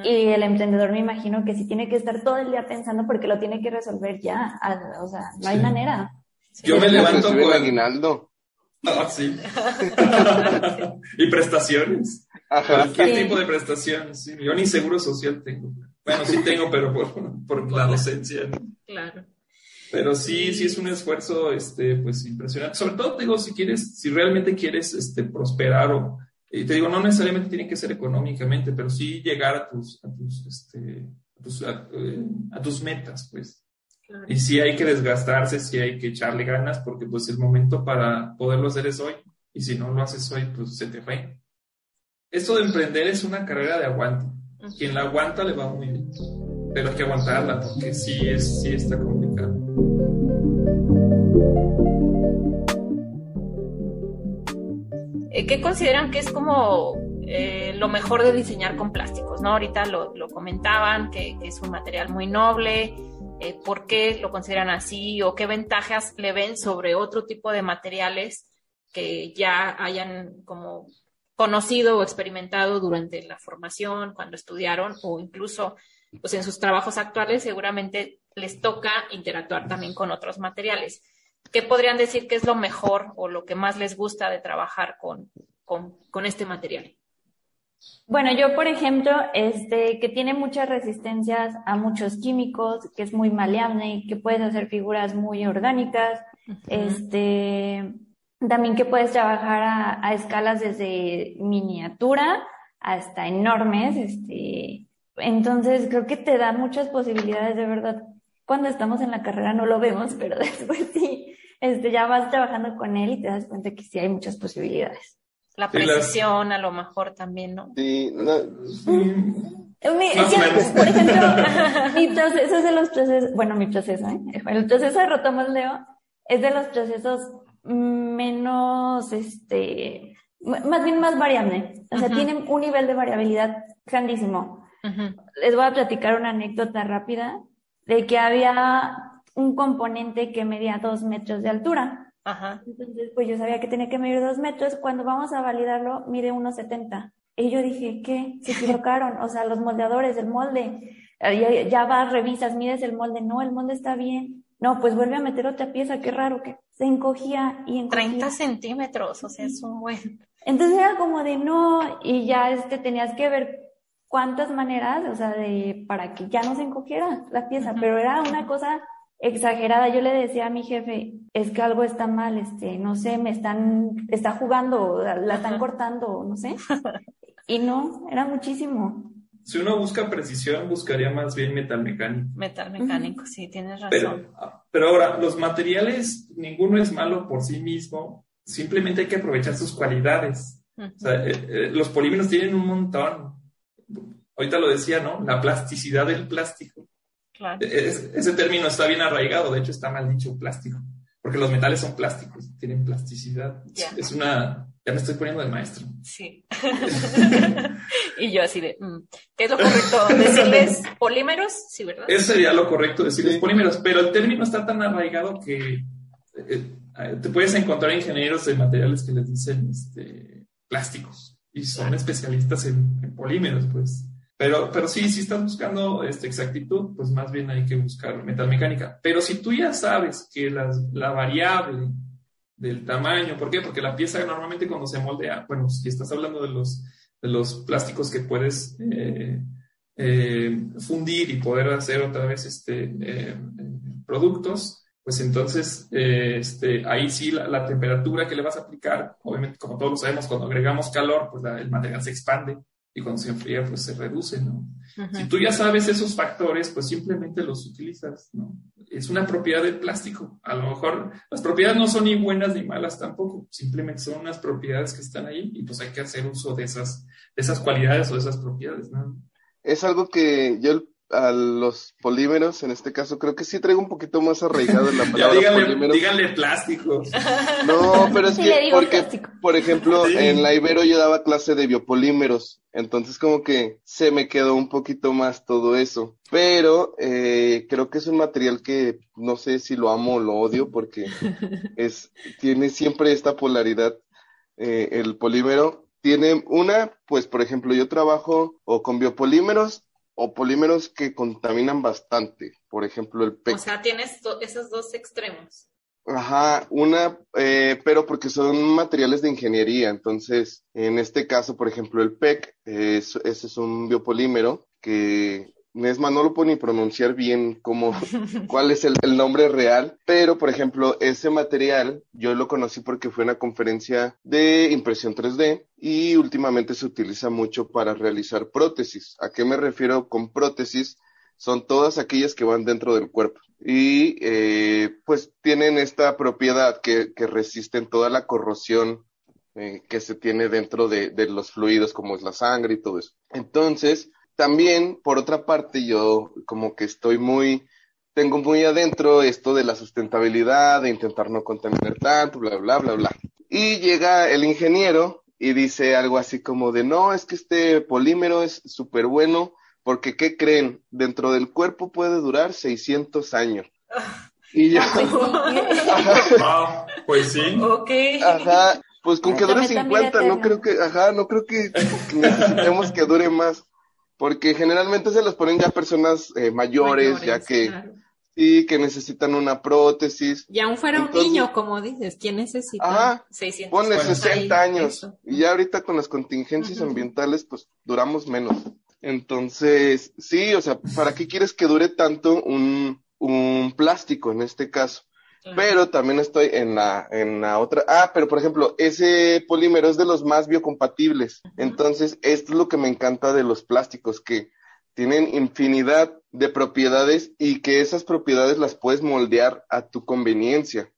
Y el emprendedor me imagino que sí tiene que estar todo el día pensando porque lo tiene que resolver ya. O sea, no hay manera. Yo me levanto con... aguinaldo. Ah, sí. y prestaciones. ¿Qué tipo de prestaciones? Yo ni seguro social tengo. Bueno, sí tengo, pero por, por la docencia. Claro. Pero sí, sí es un esfuerzo, este, pues impresionante. Sobre todo, digo, si quieres, si realmente quieres, este, prosperar o, y te digo, no necesariamente tiene que ser económicamente, pero sí llegar a tus, a tus, este, a tus, a eh, tus metas, pues. Y sí hay que desgastarse, sí hay que echarle ganas, porque pues el momento para poderlo hacer es hoy. Y si no lo haces hoy, pues se te fue. Esto de emprender es una carrera de aguante. Quien la aguanta le va muy bien. Pero hay que aguantarla, porque sí, es, sí está complicado. Eh, ¿Qué consideran que es como eh, lo mejor de diseñar con plásticos? ¿no? Ahorita lo, lo comentaban, que, que, es un material muy noble, eh, por qué lo consideran así o qué ventajas le ven sobre otro tipo de materiales que ya hayan como conocido o experimentado durante la formación, cuando estudiaron o incluso pues en sus trabajos actuales seguramente les toca interactuar también con otros materiales. ¿Qué podrían decir que es lo mejor o lo que más les gusta de trabajar con, con, con este material? Bueno, yo, por ejemplo, este, que tiene muchas resistencias a muchos químicos, que es muy maleable, que puedes hacer figuras muy orgánicas, este, también que puedes trabajar a, a, escalas desde miniatura hasta enormes, este, entonces creo que te da muchas posibilidades de verdad. Cuando estamos en la carrera no lo vemos, pero después sí, este, ya vas trabajando con él y te das cuenta que sí hay muchas posibilidades. La precisión a lo mejor también, ¿no? Sí, no. Mi, por ejemplo, mi proceso es de los procesos, bueno, mi proceso, ¿eh? el proceso de rotomoldeo es de los procesos menos, este, más bien más variable. O sea, tienen un nivel de variabilidad grandísimo. Les voy a platicar una anécdota rápida de que había un componente que medía dos metros de altura. Ajá. Entonces, pues yo sabía que tenía que medir dos metros. Cuando vamos a validarlo, mide 1,70. Y yo dije, ¿qué? Se equivocaron. o sea, los moldeadores, el molde. Ya, ya vas, revisas, mides el molde. No, el molde está bien. No, pues vuelve a meter otra pieza. Qué raro que se encogía y encogía. 30 centímetros, o sea, es un buen. Entonces era como de no, y ya este, tenías que ver cuántas maneras, o sea, de, para que ya no se encogiera la pieza, pero era una cosa exagerada. Yo le decía a mi jefe, es que algo está mal, este, no sé, me están, está jugando, la están cortando, no sé. Y no, era muchísimo. Si uno busca precisión, buscaría más bien metal mecánico. Metal mecánico, sí, tienes razón. Pero, pero ahora, los materiales, ninguno es malo por sí mismo, simplemente hay que aprovechar sus cualidades. O sea, eh, eh, los polímeros tienen un montón. Ahorita lo decía, ¿no? La plasticidad del plástico. E-, ese término está bien arraigado, de hecho está mal dicho plástico, porque los metales son plásticos, tienen plasticidad. Es una, ya me estoy poniendo de maestro. Sí. y yo así de, mm, ¿qué es lo correcto? ¿Decirles polímeros? Sí, ¿verdad? Eso sería lo correcto, decirles polímeros, pero el término está tan arraigado que eh, eh, te puedes encontrar ingenieros de materiales que les dicen este, plásticos y son especialistas en polímeros, pues. Pero, pero sí, si estás buscando este, exactitud, pues más bien hay que buscar metalmecánica. Pero si tú ya sabes que la variable del tamaño. ¿Por qué? Porque la pieza normalmente cuando se moldea, bueno, si estás hablando de los, de los plásticos que puedes eh, eh, fundir y poder hacer otra vez este, eh, productos, pues entonces este, ahí sí la, temperatura que le vas a aplicar, obviamente como todos lo sabemos, cuando agregamos calor, pues el material se expande y cuando se enfría, pues se reduce, ¿no? Si tú ya sabes esos factores, pues simplemente los utilizas, ¿no? Es una propiedad del plástico. A lo mejor las propiedades no son ni buenas ni malas tampoco, simplemente son unas propiedades que están ahí y pues hay que hacer uso de esas, de esas cualidades o de esas propiedades, ¿no? Es algo que yo a los polímeros, en este caso, creo que sí traigo un poquito más arraigado en la palabra ya díganle, polímeros. Díganle plásticos. No, pero es que, porque, por ejemplo, en la Ibero yo daba clase de biopolímeros, entonces como que se me quedó un poquito más todo eso. Pero eh, creo que es un material que no sé si lo amo o lo odio, porque es, tiene siempre esta polaridad, eh, el polímero. Tiene una, pues por ejemplo, yo trabajo o con biopolímeros o polímeros que contaminan bastante, por ejemplo el PEC. O sea, tienes esos dos extremos. Ajá, una, eh, pero porque son materiales de ingeniería, entonces, en este caso, por ejemplo, el PEC, ese es un biopolímero que Nesma no lo puedo ni pronunciar bien como cuál es el, nombre real, pero por ejemplo, ese material yo lo conocí porque fue una conferencia de impresión 3D y últimamente se utiliza mucho para realizar prótesis. ¿A qué me refiero con prótesis? Son todas aquellas que van dentro del cuerpo y eh, pues tienen esta propiedad que, que resisten toda la corrosión eh, que se tiene dentro de, de los fluidos como es la sangre y todo eso. Entonces, también, por otra parte, yo como que estoy muy, tengo muy adentro esto de la sustentabilidad, de intentar no contaminar tanto, bla, bla, bla, bla. Y llega el ingeniero y dice algo así como de, no, es que este polímero es súper bueno porque, ¿qué creen? Dentro del cuerpo puede durar 600 años. Y yo... Ah, pues sí. Ok. Ajá, pues con que dure 50, no creo que, ajá, no creo que necesitemos que dure más porque generalmente se los ponen ya personas eh, mayores, ya que sí, que necesitan una prótesis. Y aún fuera un niño, como dices, ¿quién necesita? Ajá, 600 ponle 60 años. Y ya ahorita con las contingencias ambientales, pues duramos menos. Entonces, sí, o sea, ¿para qué quieres que dure tanto un, un plástico en este caso? Pero también estoy en la, en la otra. Ah, pero por ejemplo, ese polímero es de los más biocompatibles. Entonces, esto es lo que me encanta de los plásticos, que tienen infinidad de propiedades y que esas propiedades las puedes moldear a tu conveniencia.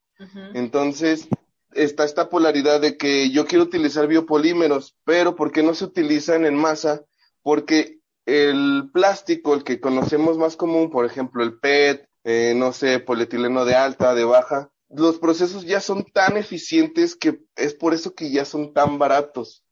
Entonces, está esta polaridad de que yo quiero utilizar biopolímeros, pero ¿por qué no se utilizan en masa? Porque el plástico, el que conocemos más común, por ejemplo, el PET, eh, no sé, polietileno de alta, de baja, los procesos ya son tan eficientes que es por eso que ya son tan baratos.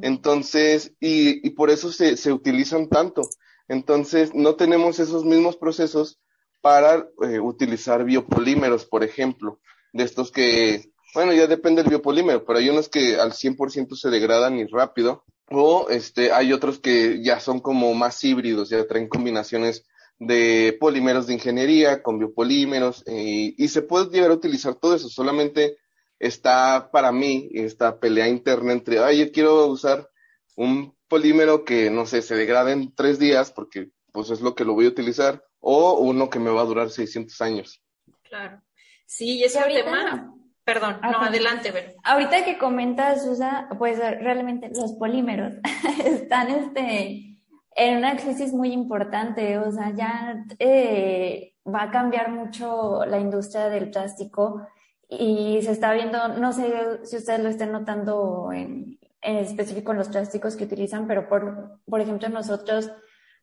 Entonces, y, y, por eso se, se, utilizan tanto. Entonces, no tenemos esos mismos procesos para eh, utilizar biopolímeros, por ejemplo, de estos que, bueno, ya depende del biopolímero, pero hay unos que al 100% se degradan y rápido, o este, hay otros que ya son como más híbridos, ya traen combinaciones de polímeros de ingeniería, con biopolímeros, eh, y se puede llegar a utilizar todo eso, solamente está para mí esta pelea interna entre, ay, yo quiero usar un polímero que, no sé, se degrade en tres días, porque pues es lo que lo voy a utilizar, o uno que me va a durar 600 años. Claro. Sí, y ese tema, perdón, no, adelante, ver. Ahorita que comentas, Susa, pues realmente los polímeros están, este, en una crisis muy importante, o sea, ya eh, va a cambiar mucho la industria del plástico y se está viendo, no sé si ustedes lo estén notando en, en específico en los plásticos que utilizan, pero por, por ejemplo nosotros,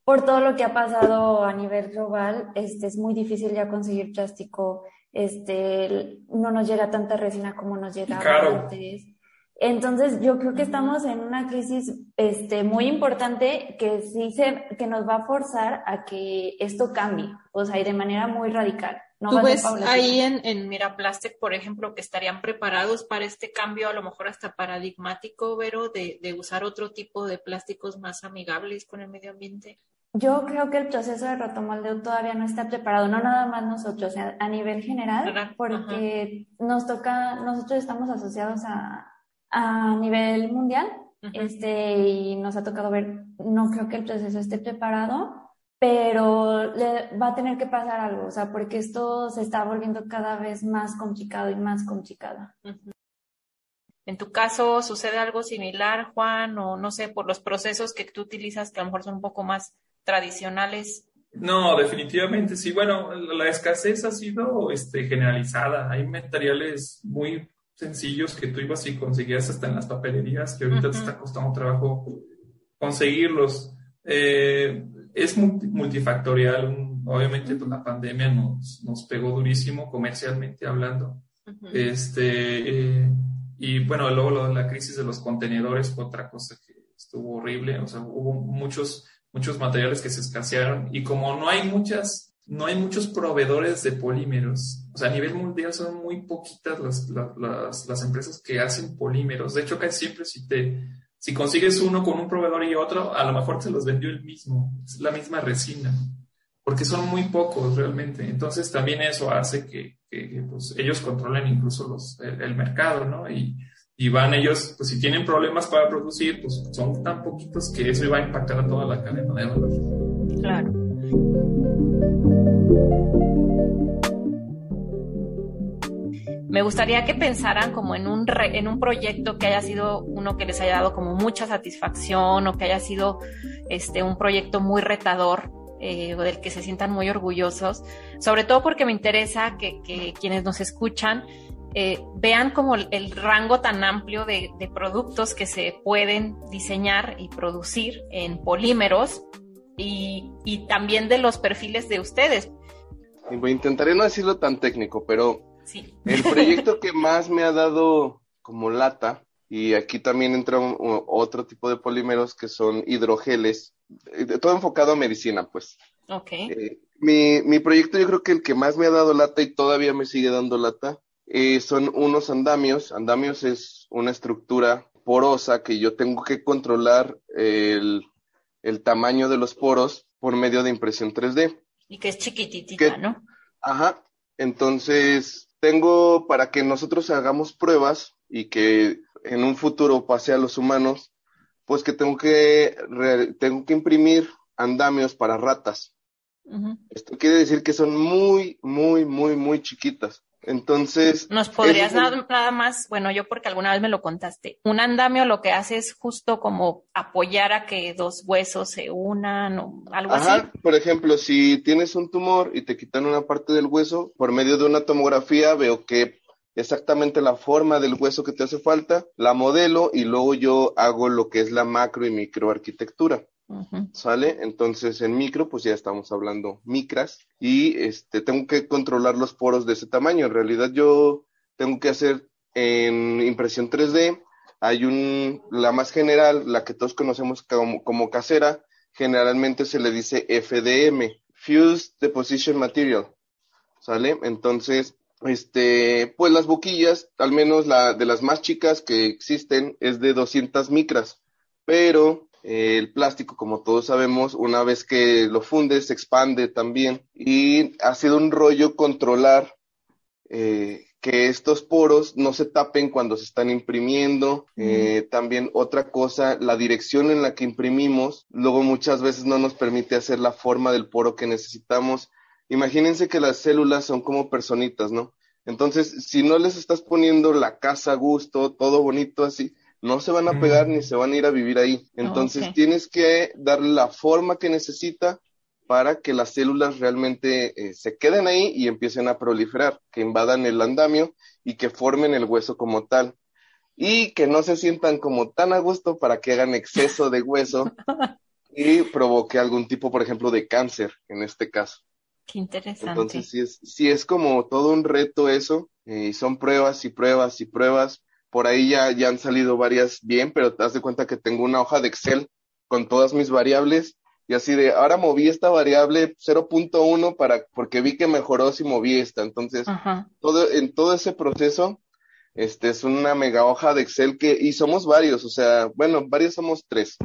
por todo lo que ha pasado a nivel global, este, es muy difícil ya conseguir plástico, este, no nos llega tanta resina como nos llegaba antes. Entonces, yo creo que estamos en una crisis este, muy importante que sí se, que nos va a forzar a que esto cambie, o sea, y de manera muy radical. No ¿Tú ves ahí en, en Miraplastic, por ejemplo, que estarían preparados para este cambio, a lo mejor hasta paradigmático, Vero, de, de usar otro tipo de plásticos más amigables con el medio ambiente? yo creo que el proceso de rotomoldeo todavía no está preparado, no nada más nosotros, a nivel general, porque nos toca, nosotros estamos asociados a, a nivel mundial, este, y nos ha tocado ver, no creo que el proceso esté preparado, pero le va a tener que pasar algo, o sea, porque esto se está volviendo cada vez más complicado y más complicado. En tu caso, ¿sucede algo similar, Juan? O no sé, por los procesos que tú utilizas que a lo mejor son un poco más tradicionales. No, definitivamente sí. Bueno, la escasez ha sido este, generalizada. Hay materiales muy sencillos que tú ibas y conseguías hasta en las papelerías, que ahorita te está costando trabajo conseguirlos. Eh, es multifactorial. Obviamente, la pandemia nos, nos pegó durísimo comercialmente hablando. Este, eh, y bueno, luego la crisis de los contenedores fue otra cosa que estuvo horrible. O sea, hubo muchos, muchos materiales que se escasearon y como no hay muchas no hay muchos proveedores de polímeros. O sea, a nivel mundial son muy poquitas las, las, las, empresas que hacen polímeros. De hecho, casi siempre si te, si consigues uno con un proveedor y otro, a lo mejor te los vendió el mismo, es la misma resina, porque son muy pocos realmente. Entonces también eso hace que, que pues, ellos controlen incluso los, el, mercado, ¿no? Y, y, van ellos, pues si tienen problemas para producir, pues son tan poquitos que eso va a impactar a toda la cadena de valor. Claro. Me gustaría que pensaran como en un, en un proyecto que haya sido uno que les haya dado como mucha satisfacción o que haya sido este, un proyecto muy retador eh, o del que se sientan muy orgullosos, sobre todo porque me interesa que, quienes nos escuchan eh, vean como el, rango tan amplio de, de, productos que se pueden diseñar y producir en polímeros y, y también de los perfiles de ustedes. Intentaré no decirlo tan técnico, pero el proyecto que más me ha dado como lata, y aquí también entra otro tipo de polímeros que son hidrogeles, eh, todo enfocado a medicina, pues. Ok. Eh, mi, mi, proyecto yo creo que el que más me ha dado lata y todavía me sigue dando lata eh, son unos andamios. Andamios es una estructura porosa que yo tengo que controlar el, el tamaño de los poros por medio de impresión 3D. Y que es chiquititita, ¿no? Ajá. Entonces, tengo para que nosotros hagamos pruebas y que en un futuro pase a los humanos, pues que tengo que, tengo que imprimir andamios para ratas. Esto quiere decir que son muy, muy, muy, muy chiquitas. Entonces. ¿Nos podrías dar nada más? Bueno, yo porque alguna vez me lo contaste. Un andamio lo que hace es justo como apoyar a que dos huesos se unan o algo Ajá, Por ejemplo, si tienes un tumor y te quitan una parte del hueso, por medio de una tomografía veo que exactamente la forma del hueso que te hace falta, la modelo y luego yo hago lo que es la macro y microarquitectura. ¿Sale? Entonces en micro, pues ya estamos hablando micras y este, tengo que controlar los poros de ese tamaño. En realidad yo tengo que hacer en impresión 3D, hay un, la más general, la que todos conocemos como, como casera, generalmente se le dice FDM, Fused Deposition Material, ¿sale? Entonces, este, pues las boquillas, al menos la de las más chicas que existen, es de 200 micras, pero el plástico, como todos sabemos, una vez que lo fundes, se expande también y ha sido un rollo controlar eh, que estos poros no se tapen cuando se están imprimiendo. Eh, también otra cosa, la dirección en la que imprimimos, luego muchas veces no nos permite hacer la forma del poro que necesitamos. Imagínense que las células son como personitas, ¿no? Entonces, si no les estás poniendo la casa a gusto, todo bonito así, no se van a pegar ni se van a ir a vivir ahí. Entonces tienes que darle la forma que necesita para que las células realmente eh, se queden ahí y empiecen a proliferar, que invadan el andamio y que formen el hueso como tal. Y que no se sientan como tan a gusto para que hagan exceso de hueso y provoque algún tipo, por ejemplo, de cáncer en este caso. Qué interesante. Entonces, sí es, sí es como todo un reto eso, eh, y son pruebas y pruebas y pruebas, por ahí ya, ya han salido varias bien, pero te das de cuenta que tengo una hoja de Excel con todas mis variables y así de, ahora moví esta variable 0.1 para, porque vi que mejoró si moví esta. Entonces, todo, en todo ese proceso, este es una mega hoja de Excel que, y somos varios, o sea, bueno, varios somos tres,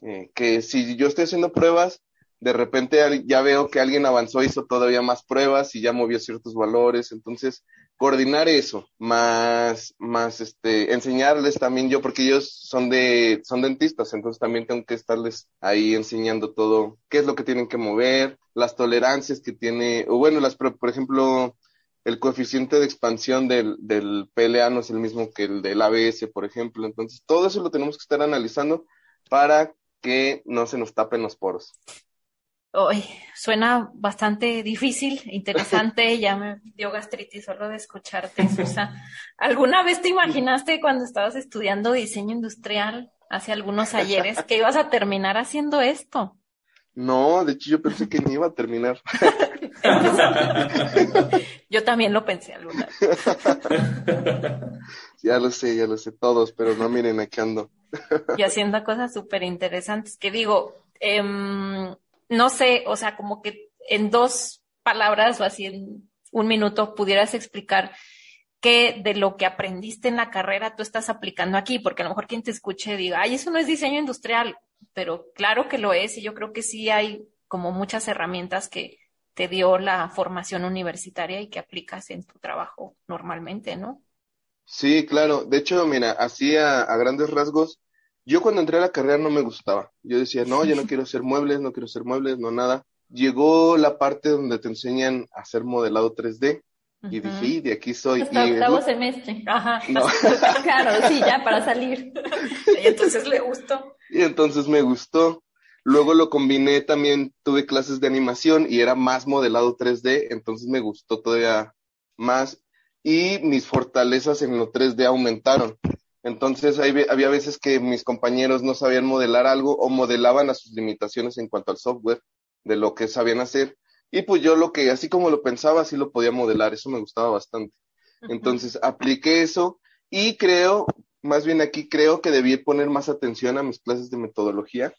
eh, que si yo estoy haciendo pruebas, de repente ya veo que alguien avanzó, hizo todavía más pruebas y ya movió ciertos valores, entonces coordinar eso, más, más este, enseñarles también yo, porque ellos son de, son dentistas, entonces también tengo que estarles ahí enseñando todo, qué es lo que tienen que mover, las tolerancias que tiene, o bueno, las, por ejemplo, el coeficiente de expansión del, del PLA no es el mismo que el del ABS, por ejemplo, entonces todo eso lo tenemos que estar analizando para que no se nos tapen los poros. Hoy suena bastante difícil, interesante, ya me dio gastritis solo de escucharte, Susa. ¿Alguna vez te imaginaste cuando estabas estudiando diseño industrial hace algunos ayeres que ibas a terminar haciendo esto? No, de hecho yo pensé que ni iba a terminar. yo también lo pensé alguna vez. ya lo sé, ya lo sé todos, pero no miren aquí ando. y haciendo cosas súper interesantes que digo, eh, no sé, o sea, como que en dos palabras o así en un minuto pudieras explicar qué de lo que aprendiste en la carrera tú estás aplicando aquí, porque a lo mejor quien te escuche diga, ay, eso no es diseño industrial, pero claro que lo es y yo creo que sí hay como muchas herramientas que te dio la formación universitaria y que aplicas en tu trabajo normalmente, ¿no? Sí, claro. De hecho, mira, así a, a grandes rasgos, yo cuando entré a la carrera no me gustaba. Yo decía, no, yo no quiero hacer muebles, no quiero hacer muebles, no nada. Llegó la parte donde te enseñan a hacer modelado 3D. Y dije, y de aquí soy. Hasta y octavo semestre. Ajá. claro, sí, ya para salir. y entonces le gustó. Y entonces me gustó. Luego lo combiné también, tuve clases de animación y era más modelado 3D, entonces me gustó todavía más. Y mis fortalezas en lo 3D aumentaron. Entonces había veces que mis compañeros no sabían modelar algo o modelaban a sus limitaciones en cuanto al software de lo que sabían hacer. Y pues yo lo que, así como lo pensaba, así lo podía modelar. Eso me gustaba bastante. Entonces apliqué eso y creo, más bien aquí creo que debí poner más atención a mis clases de metodología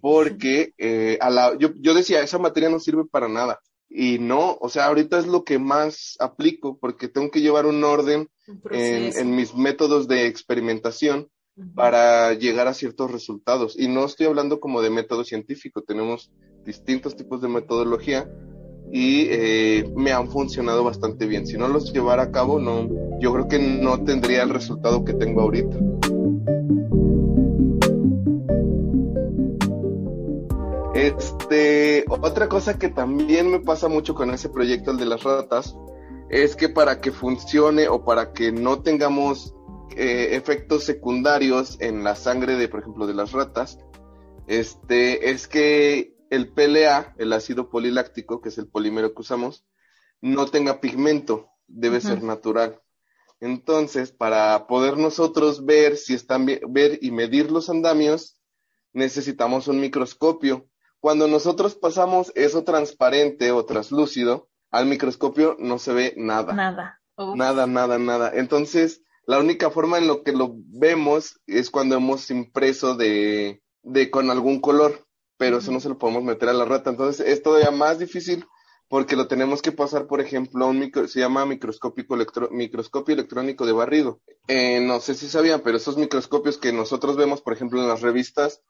porque eh, a la, yo, yo decía, esa materia no sirve para nada. Y no, o sea, ahorita es lo que más aplico porque tengo que llevar un orden en, mis métodos de experimentación para llegar a ciertos resultados. Y no estoy hablando como de método científico, tenemos distintos tipos de metodología y eh, me han funcionado bastante bien. Si no los llevara a cabo, no, yo creo que no tendría el resultado que tengo ahorita. Este, otra cosa que también me pasa mucho con ese proyecto, el de las ratas, es que para que funcione o para que no tengamos eh, efectos secundarios en la sangre de, por ejemplo, de las ratas, este, es que el PLA, el ácido poliláctico, que es el polímero que usamos, no tenga pigmento, debe ser natural. Entonces, para poder nosotros ver si están ver y medir los andamios, necesitamos un microscopio cuando nosotros pasamos eso transparente o translúcido, al microscopio no se ve nada. Nada. Nada, nada, nada. Entonces, la única forma en lo que lo vemos es cuando hemos impreso de, de con algún color, pero eso no se lo podemos meter a la rata. Entonces, es todavía más difícil porque lo tenemos que pasar, por ejemplo, a un micro, se llama microscopio electrónico de barrido. Eh, no sé si sabían, pero esos microscopios que nosotros vemos, por ejemplo, en las revistas,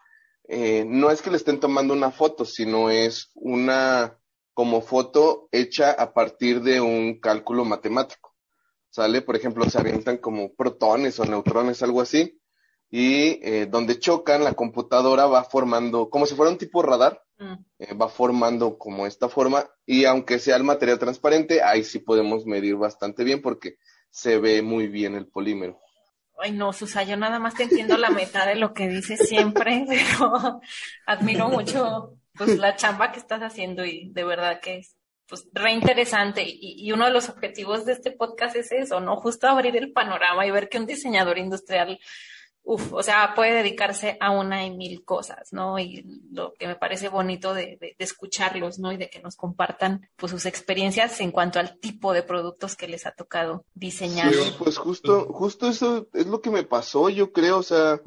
eh, no es que le estén tomando una foto, sino es una como foto hecha a partir de un cálculo matemático. ¿Sale? Por ejemplo, se avientan como protones o neutrones, algo así, y eh, donde chocan, la computadora va formando, como si fuera un tipo radar, mm. eh, va formando como esta forma, y aunque sea el material transparente, ahí sí podemos medir bastante bien porque se ve muy bien el polímero. Ay, no, Susa, yo nada más te entiendo la mitad de lo que dices siempre, pero admiro mucho pues la chamba que estás haciendo y de verdad que es pues re interesante y, y, uno de los objetivos de este podcast es eso, ¿no? Justo abrir el panorama y ver que un diseñador industrial uf, o sea, puede dedicarse a una y mil cosas, ¿no? Y lo que me parece bonito de, de, escucharlos, ¿no? Y de que nos compartan pues sus experiencias en cuanto al tipo de productos que les ha tocado diseñar. Sí, pues justo, justo eso es lo que me pasó, yo creo, o sea,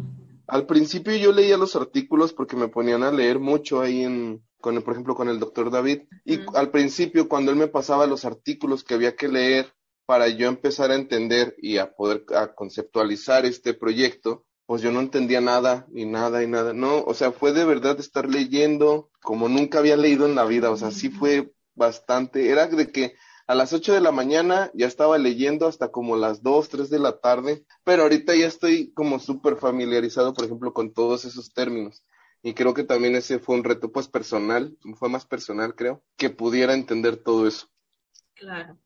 al principio yo leía los artículos porque me ponían a leer mucho ahí en, con por ejemplo, con el doctor David, y al principio cuando él me pasaba los artículos que había que leer para yo empezar a entender y a poder a conceptualizar este proyecto, pues yo no entendía nada, y nada, y nada. No, o sea, fue de verdad estar leyendo como nunca había leído en la vida. O sea, sí fue bastante. Era de que a las 8 de la mañana ya estaba leyendo hasta como las 2, 3 de la tarde, pero ahorita ya estoy como súper familiarizado, por ejemplo, con todos esos términos. Y creo que también ese fue un reto pues personal, fue más personal creo, que pudiera entender todo eso. Claro.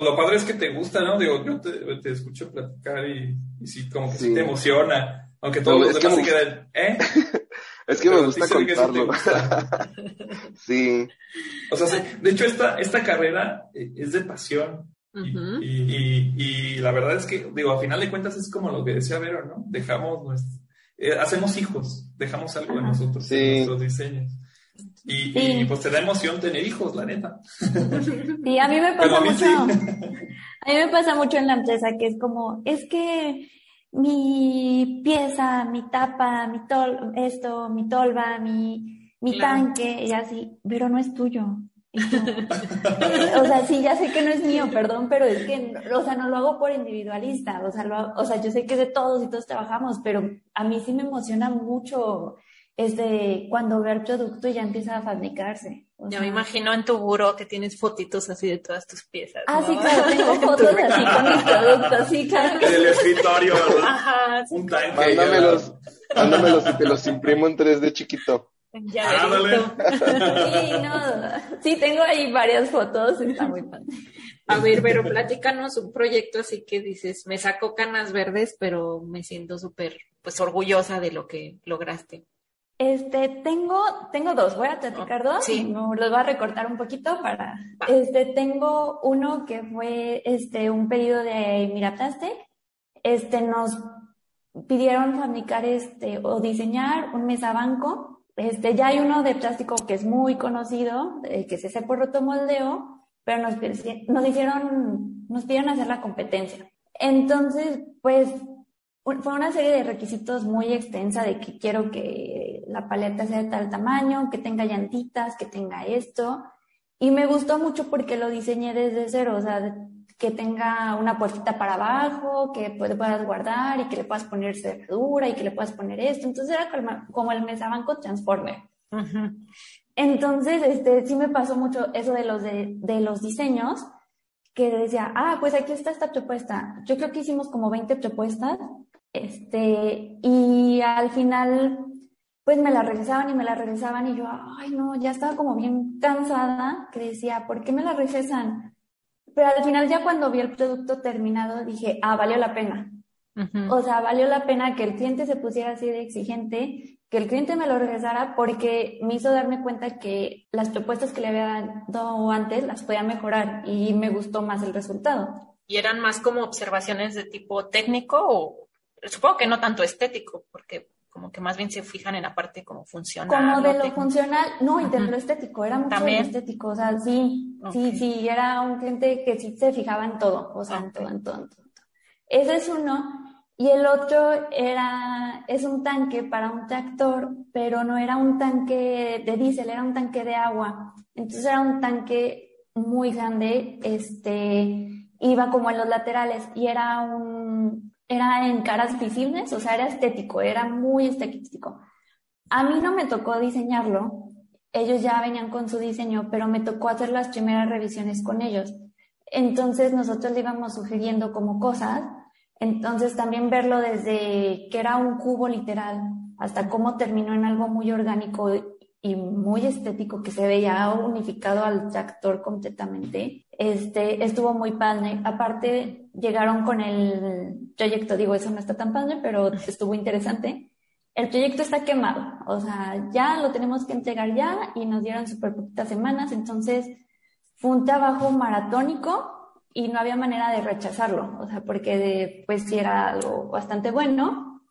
Lo padre es que te gusta, ¿no? Digo, yo te, escucho platicar y, y, sí, como que sí. te emociona, aunque todos los demás se quedan, ¿eh? Es que me gusta contarlo. Sí, O sea, de hecho, esta, esta carrera eh, es de pasión. y, y, la verdad es que, digo, a final de cuentas es como lo que decía Vero, ¿no? Dejamos, nuestro, eh, hacemos hijos, dejamos algo de nosotros, en nuestros diseños. Y, pues te da emoción tener hijos, la neta. Sí, a mí me pasa mucho. A mí me pasa mucho en la empresa que es como, es que mi pieza, mi tapa, mi tol, esto, mi tolva, mi, mi tanque, y así, pero no es tuyo. o sea, sí, ya sé que no es mío, perdón, pero es que, o sea, no lo hago por individualista, o sea, o sea, yo sé que de todos y todos trabajamos, pero a mí sí me emociona mucho este, cuando veo el producto y ya empieza a fabricarse. ya me imagino en tu buro que tienes fotitos así de todas tus piezas. Ah, sí, claro, tengo fotos así con mis productos, sí, claro. En el escritorio, ¿verdad? Ajá, sí. Un tanque. Mándamelos, mándamelos y te los imprimo en 3D chiquito. Ya, sí, no, sí, tengo ahí varias fotos, está muy padre. A ver, pero platícanos un proyecto así que dices, me saco canas verdes, pero me siento súper, pues, orgullosa de lo que lograste. Este, tengo, tengo dos, voy a platicar dos. Sí. No, los voy a recortar un poquito para, este, tengo uno que fue, este, un pedido de Miraplaste. Este, nos pidieron fabricar, este, o diseñar un mesabanco. Este, ya hay uno de plástico que es muy conocido, eh, que es ese por rotomoldeo, pero nos, nos hicieron, nos pidieron hacer la competencia. Entonces, pues, fue una serie de requisitos muy extensa de que quiero que la paleta sea de tal tamaño, que tenga llantitas, que tenga esto. Y me gustó mucho porque lo diseñé desde cero, o sea, que tenga una puertita para abajo, que puedas guardar y que le puedas poner cerradura y que le puedas poner esto. Entonces era como, el mesabanco Transformer. Entonces, este, sí me pasó mucho eso de los, de, de los diseños, que decía, ah, pues aquí está esta propuesta. Yo creo que hicimos como 20 propuestas este, y al final, pues me la regresaban y me la regresaban y yo, ay no, ya estaba como bien cansada, que decía, ¿por qué me la regresan? Pero al final ya cuando vi el producto terminado dije, ah, valió la pena. O sea, valió la pena que el cliente se pusiera así de exigente, que el cliente me lo regresara porque me hizo darme cuenta que las propuestas que le había dado antes las podía mejorar y me gustó más el resultado. ¿Y eran más como observaciones de tipo técnico o, supongo que no tanto estético, porque como que más bien se fijan en la parte como funcional. Como de lo funcional, no, y de lo estético, era mucho de lo estético, o sea, sí, sí, sí, era un cliente que sí se fijaba en todo, o sea, en todo, en todo, en todo. Ese es uno, y el otro era, es un tanque para un tractor, pero no era un tanque de diésel, era un tanque de agua. Entonces era un tanque muy grande, este, iba como en los laterales y era un, era en caras visibles, o sea, era estético, era muy estético. A mí no me tocó diseñarlo, ellos ya venían con su diseño, pero me tocó hacer las primeras revisiones con ellos. Entonces nosotros le íbamos sugiriendo como cosas, entonces también verlo desde que era un cubo literal hasta cómo terminó en algo muy orgánico y muy estético que se veía unificado al tractor completamente. Este, estuvo muy padre. Aparte, llegaron con el proyecto, digo, eso no está tan padre, pero estuvo interesante. El proyecto está quemado, o sea, ya lo tenemos que entregar ya y nos dieron súper poquitas semanas, entonces fue un trabajo maratónico y no había manera de rechazarlo, o sea, porque pues sí era algo bastante bueno.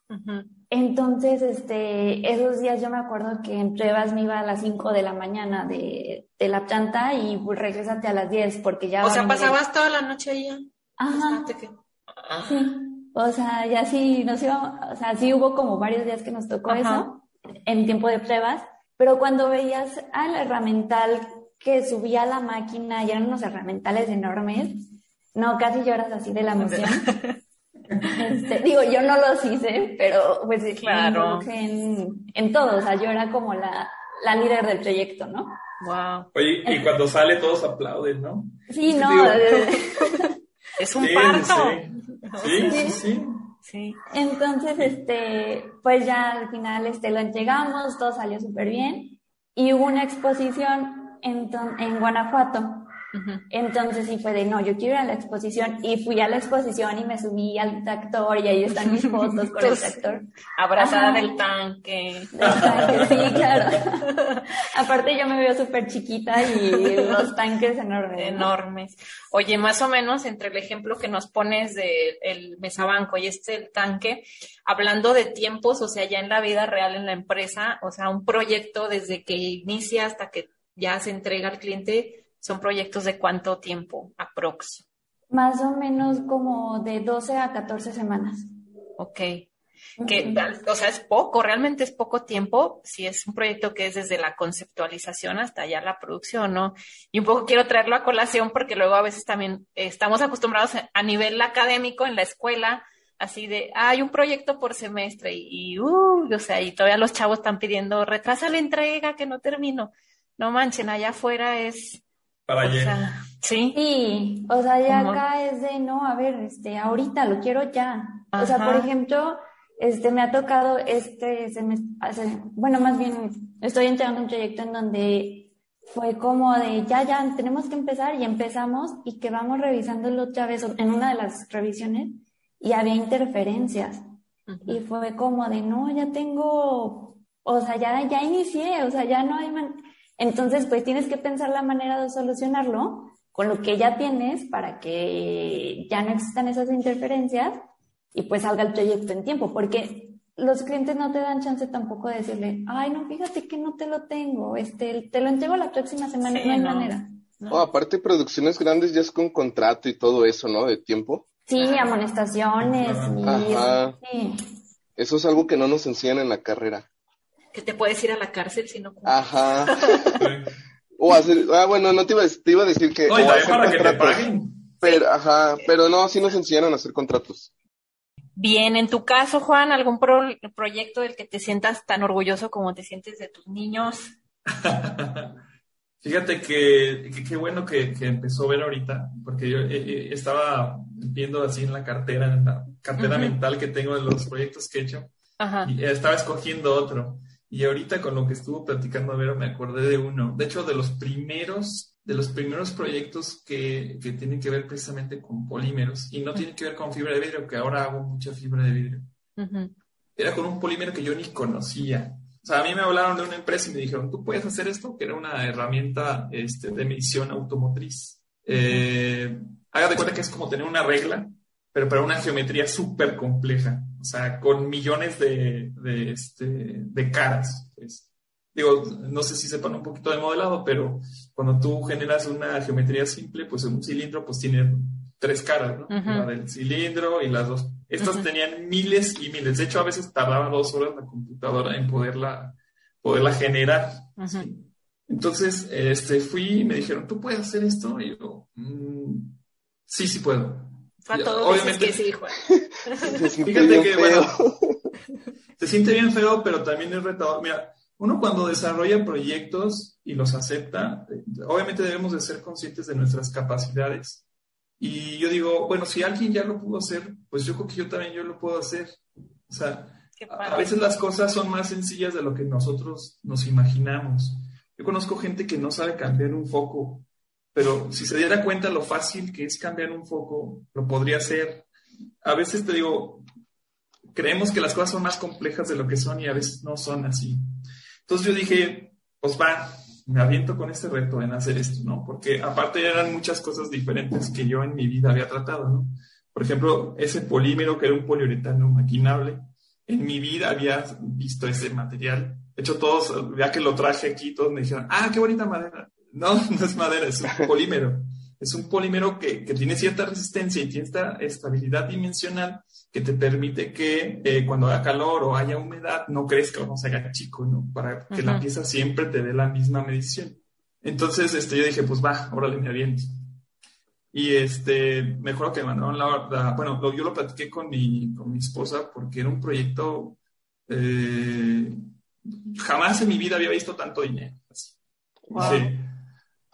Entonces, este, esos días yo me acuerdo que en pruebas me iba a las 5 de la mañana de, de la planta y pues, regresate a las 10 porque ya... O sea, pasabas toda la noche ahí. Ajá. Sí. O sea, ya sí nos iba, o sea, sí hubo como varios días que nos tocó eso en tiempo de pruebas, pero cuando veías al herramental que subía la máquina y eran unos herramentales enormes, no, casi lloras así de la emoción. Este, digo, yo no los hice, pero pues claro. en, en todo, o sea, yo era como la, la líder del proyecto, ¿no? Wow. Oye, y cuando sale todos aplauden, ¿no? Sí, no. es un parto. Sí, sí, sí. sí. Entonces, este, pues ya al final este, lo entregamos, todo salió súper bien. Y hubo una exposición en, en Guanajuato entonces sí fue de, no, yo quiero ir a la exposición y fui a la exposición y me subí al tractor y ahí están mis fotos con el tractor. Abrazada del tanque. Del tanque, sí, claro. Aparte yo me veo súper chiquita y los tanques enormes. Enormes. Oye, más o menos entre el ejemplo que nos pones del el mesabanco y este el tanque, hablando de tiempos, o sea, ya en la vida real en la empresa, o sea, un proyecto desde que inicia hasta que ya se entrega al cliente, ¿Son proyectos de cuánto tiempo aprox? Más o menos como de 12 a 14 semanas. Ok. Que, o sea, es poco, realmente es poco tiempo, si es un proyecto que es desde la conceptualización hasta ya la producción, ¿no? Y un poco quiero traerlo a colación porque luego a veces también estamos acostumbrados a nivel académico en la escuela, así de, hay un proyecto por semestre y, uh, o sea, y todavía los chavos están pidiendo, retrasa la entrega, que no termino. No manchen, allá afuera es, para allá. sí. Sí, o sea, ya acá es de, no, a ver, este, ahorita lo quiero ya. O sea, por ejemplo, este, me ha tocado este, se me hace, bueno, más bien, estoy entrando un proyecto en donde fue como de, ya, ya, tenemos que empezar y empezamos y que vamos revisándolo otra vez en una de las revisiones y había interferencias. Y fue como de, no, ya tengo, o sea, ya, ya inicié, o sea, ya no hay man entonces, pues tienes que pensar la manera de solucionarlo con lo que ya tienes para que ya no existan esas interferencias y pues salga el proyecto en tiempo, porque los clientes no te dan chance tampoco de decirle, ay, no, fíjate que no te lo tengo, este, te lo entrego la próxima semana, no hay manera. ¿no? aparte, producciones grandes ya es con contrato y todo eso, ¿no? De tiempo. Sí, amonestaciones y... Eso es algo que no nos enseñan en la carrera que te puedes ir a la cárcel si no Ajá. o hacer, ah, bueno, no te iba, te iba a decir que. No, para que te paguen. Pero, ajá, pero no, sí nos enseñaron a hacer contratos. Bien, en tu caso, Juan, ¿algún proyecto del que te sientas tan orgulloso como te sientes de tus niños? Fíjate que qué bueno que, empezó a ver ahorita, porque yo eh, eh, estaba viendo así en la cartera, en la cartera mental que tengo de los proyectos que he hecho, y estaba escogiendo otro. Y ahorita con lo que estuvo platicando Vero me acordé de uno. De hecho, de los primeros, de los primeros proyectos que, que tienen que ver precisamente con polímeros y no tienen que ver con fibra de vidrio, que ahora hago mucha fibra de vidrio. Era con un polímero que yo ni conocía. O sea, a mí me hablaron de una empresa y me dijeron, ¿tú puedes hacer esto? Que era una herramienta este, de medición automotriz. Eh, haga de cuenta que es como tener una regla, pero para una geometría súper compleja o sea, con millones de, de, este, de caras. Pues. Digo, no sé si sepan un poquito de modelado, pero cuando tú generas una geometría simple, pues un cilindro pues tiene tres caras, ¿no? La del cilindro y las dos. Estas tenían miles y miles. De hecho, a veces tardaba dos horas la computadora en poderla, poderla generar. Entonces, este, fui y me dijeron, ¿tú puedes hacer esto? Y yo, mm, sí, sí puedo. A todos Obviamente, que sí, Juan. Fíjate que, bueno, se siente bien feo, pero también es retador. Mira, uno cuando desarrolla proyectos y los acepta, obviamente debemos de ser conscientes de nuestras capacidades. Y yo digo, bueno, si alguien ya lo pudo hacer, pues yo creo que yo también yo lo puedo hacer. O sea, a veces las cosas son más sencillas de lo que nosotros nos imaginamos. Yo conozco gente que no sabe cambiar un foco pero si se diera cuenta lo fácil que es cambiar un foco, lo podría hacer. A veces te digo, creemos que las cosas son más complejas de lo que son y a veces no son así. Entonces yo dije, pues va, me aviento con este reto en hacer esto, ¿no? Porque aparte eran muchas cosas diferentes que yo en mi vida había tratado, ¿no? Por ejemplo, ese polímero que era un poliuretano maquinable, en mi vida había visto ese material. De hecho, todos, ya que lo traje aquí, todos me dijeron, ah, qué bonita madera. No, no es madera, es un polímero. Es un polímero que, tiene cierta resistencia y tiene esta estabilidad dimensional que te permite que eh, cuando haya calor o haya humedad no crezca o no se haga chico, ¿no? Para que la pieza siempre te dé la misma medición. Entonces, este, yo dije, pues va, órale, me aviento. Y este, me acuerdo que me mandaron la, bueno, yo lo platiqué con mi, con mi esposa porque era un proyecto, eh, jamás en mi vida había visto tanto dinero. Sí.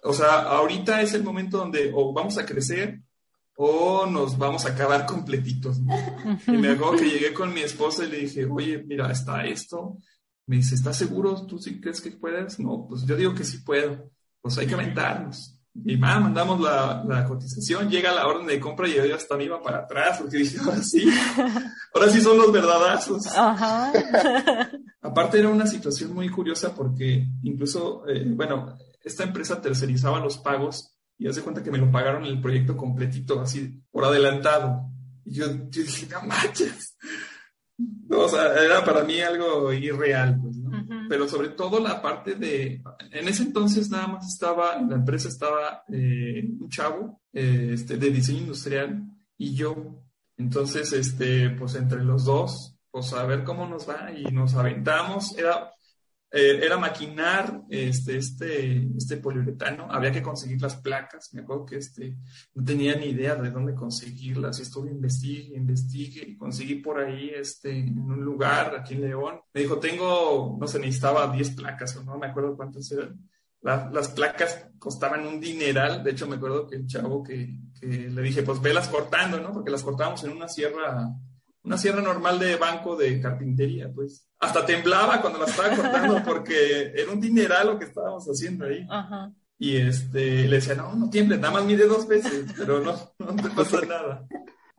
O sea, ahorita es el momento donde o vamos a crecer o nos vamos a acabar completitos. Y me acuerdo que llegué con mi esposa y le dije, oye, mira, está esto. Me dice, ¿estás seguro? ¿Tú sí crees que puedes? No, pues yo digo que sí puedo. Pues hay que aventarnos. Y más, mandamos la, la, cotización, llega la orden de compra y yo hasta me iba para atrás porque dije, ahora sí, ahora sí son los verdadazos. Ajá. Aparte era una situación muy curiosa porque incluso, eh, bueno, esta empresa tercerizaba los pagos y hace cuenta que me lo pagaron el proyecto completito, así, por adelantado. Y yo, dije, no manches. o sea, era para mí algo irreal, pues, ¿no? Pero sobre todo la parte de, en ese entonces nada más estaba, la empresa estaba eh, un chavo eh, este, de diseño industrial y yo. Entonces, este, pues entre los dos, pues a ver cómo nos va y nos aventamos. Era, eh, era maquinar este, este, este poliuretano, había que conseguir las placas, me acuerdo que este, no tenía ni idea de dónde conseguirlas, estuve investigue, investigue y conseguí por ahí este, en un lugar aquí en León. Me dijo, tengo, no sé, necesitaba 10 placas o no me acuerdo cuántas eran. las placas costaban un dineral, de hecho me acuerdo que el chavo que le dije, pues velas cortando, ¿no? Porque las cortábamos en una sierra una sierra normal de banco de carpintería, pues. Hasta temblaba cuando la estaba cortando porque era un dineral lo que estábamos haciendo ahí. Y este, le decía, no, no tiembles, nada más mide dos veces, pero no, no te pasa nada.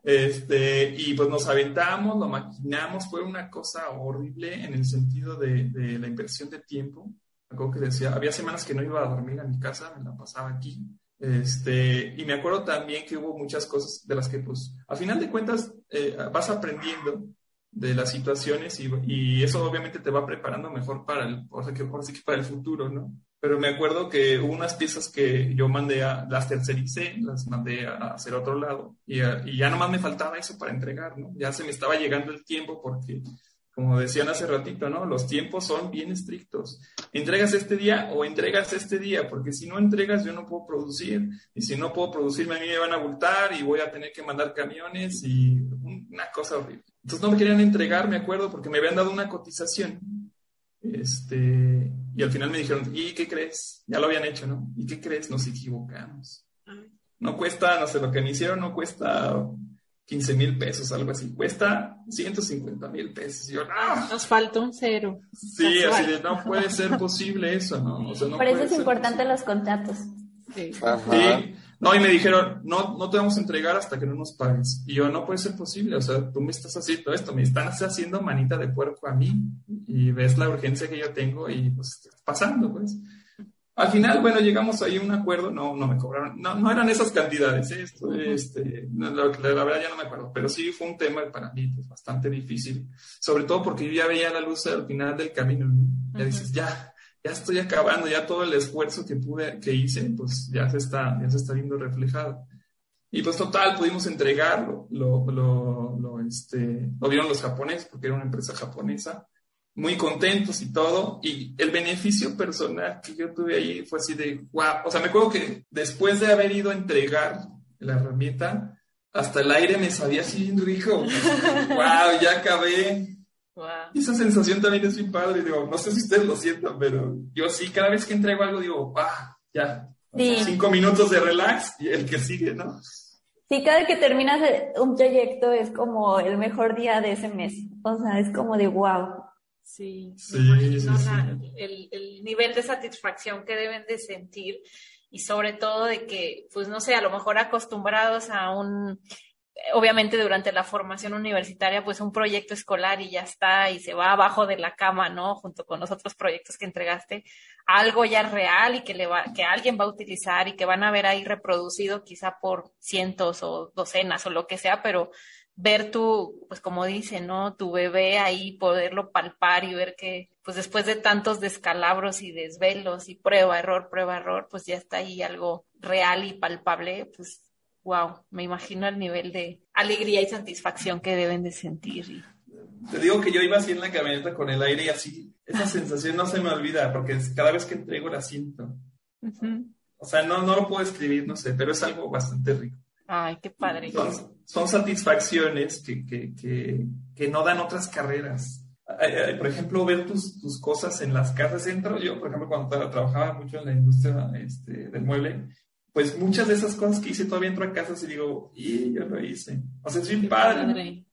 Este, y pues nos aventamos, lo maquinamos, fue una cosa horrible en el sentido de, de la inversión de tiempo. Algo que decía, había semanas que no iba a dormir a mi casa, me la pasaba aquí. Este, y me acuerdo también que hubo muchas cosas de las que, pues, a final de cuentas, eh, vas aprendiendo de las situaciones y, y, eso obviamente te va preparando mejor para el, o sea, que, que para el futuro, ¿no? Pero me acuerdo que hubo unas piezas que yo mandé a, las tercericé, las mandé a, hacer otro lado y, y ya nomás me faltaba eso para entregar, ¿no? Ya se me estaba llegando el tiempo porque como decían hace ratito, ¿no? Los tiempos son bien estrictos. Entregas este día o entregas este día, porque si no entregas yo no puedo producir. Y si no puedo producir, a mí me van a multar y voy a tener que mandar camiones y una cosa horrible. Entonces no me querían entregar, me acuerdo, porque me habían dado una cotización. Este, y al final me dijeron, ¿y qué crees? Ya lo habían hecho, ¿no? ¿Y qué crees? Nos equivocamos. No cuesta, no sé, lo que me hicieron no cuesta 15 mil pesos, algo así. Cuesta 150 mil pesos. yo, no. Nos falta un cero. Sí, así de, no puede ser posible eso, ¿no? Por eso es importante los contratos. Sí. sí. No, y me dijeron, no, no te vamos a entregar hasta que no nos pagues. Y yo, no puede ser posible, o sea, tú me estás haciendo esto, me estás haciendo manita de puerco a mí y ves la urgencia que yo tengo y pues pasando, pues. Al final, bueno, llegamos ahí a un acuerdo, no, no me cobraron, no, no eran esas cantidades, ¿eh? Esto, este, la, verdad ya no me acuerdo, pero sí fue un tema para mí pues, bastante difícil, sobre todo porque yo ya veía la luz al final del camino, ¿no? Ya dices, ya, ya estoy acabando, ya todo el esfuerzo que pude, que hice, pues ya se está, ya se está viendo reflejado. Y pues total, pudimos entregarlo, lo, lo, lo, este, lo vieron los japoneses, porque era una empresa japonesa, muy contentos y todo. Y el beneficio personal que yo tuve ahí fue así de, wow. O sea, me acuerdo que después de haber ido a entregar la herramienta, hasta el aire me sabía así rico. wow, ya acabé. Y esa sensación también es muy padre. Digo, no sé si ustedes lo sientan, pero yo sí, cada vez que entrego algo digo, wow, ya. Cinco minutos de relax y el que sigue, ¿no? Sí, cada que terminas un proyecto es como el mejor día de ese mes. O sea, es como de wow. Sí, el, el, nivel de satisfacción que deben de sentir y sobre todo de que, pues no sé, a lo mejor acostumbrados a un, obviamente durante la formación universitaria, pues un proyecto escolar y ya está y se va abajo de la cama, ¿no? Junto con los otros proyectos que entregaste, algo ya real y que, le va, que alguien va a utilizar y que van a ver ahí reproducido quizá por cientos o docenas o lo que sea, pero ver tu, pues como dice, ¿no? Tu bebé ahí, poderlo palpar y ver que, pues después de tantos descalabros y desvelos y prueba, error, prueba, error, pues ya está ahí algo real y palpable, pues wow, me imagino el nivel de alegría y satisfacción que deben de sentir. Te digo que yo iba así en la camioneta con el aire y así, esa sensación no se me olvida, porque cada vez que entrego la siento. O sea, no, no lo puedo escribir, no sé, pero es algo bastante rico. Ay, qué padre. Son, satisfacciones que, que, que, que, no dan otras carreras. Por ejemplo, ver tus, tus cosas en las casas dentro. Yo, por ejemplo, cuando trabajaba mucho en la industria este, del mueble, pues muchas de esas cosas que hice todavía entro a casas y digo, y yo lo hice. O sea, es bien padre.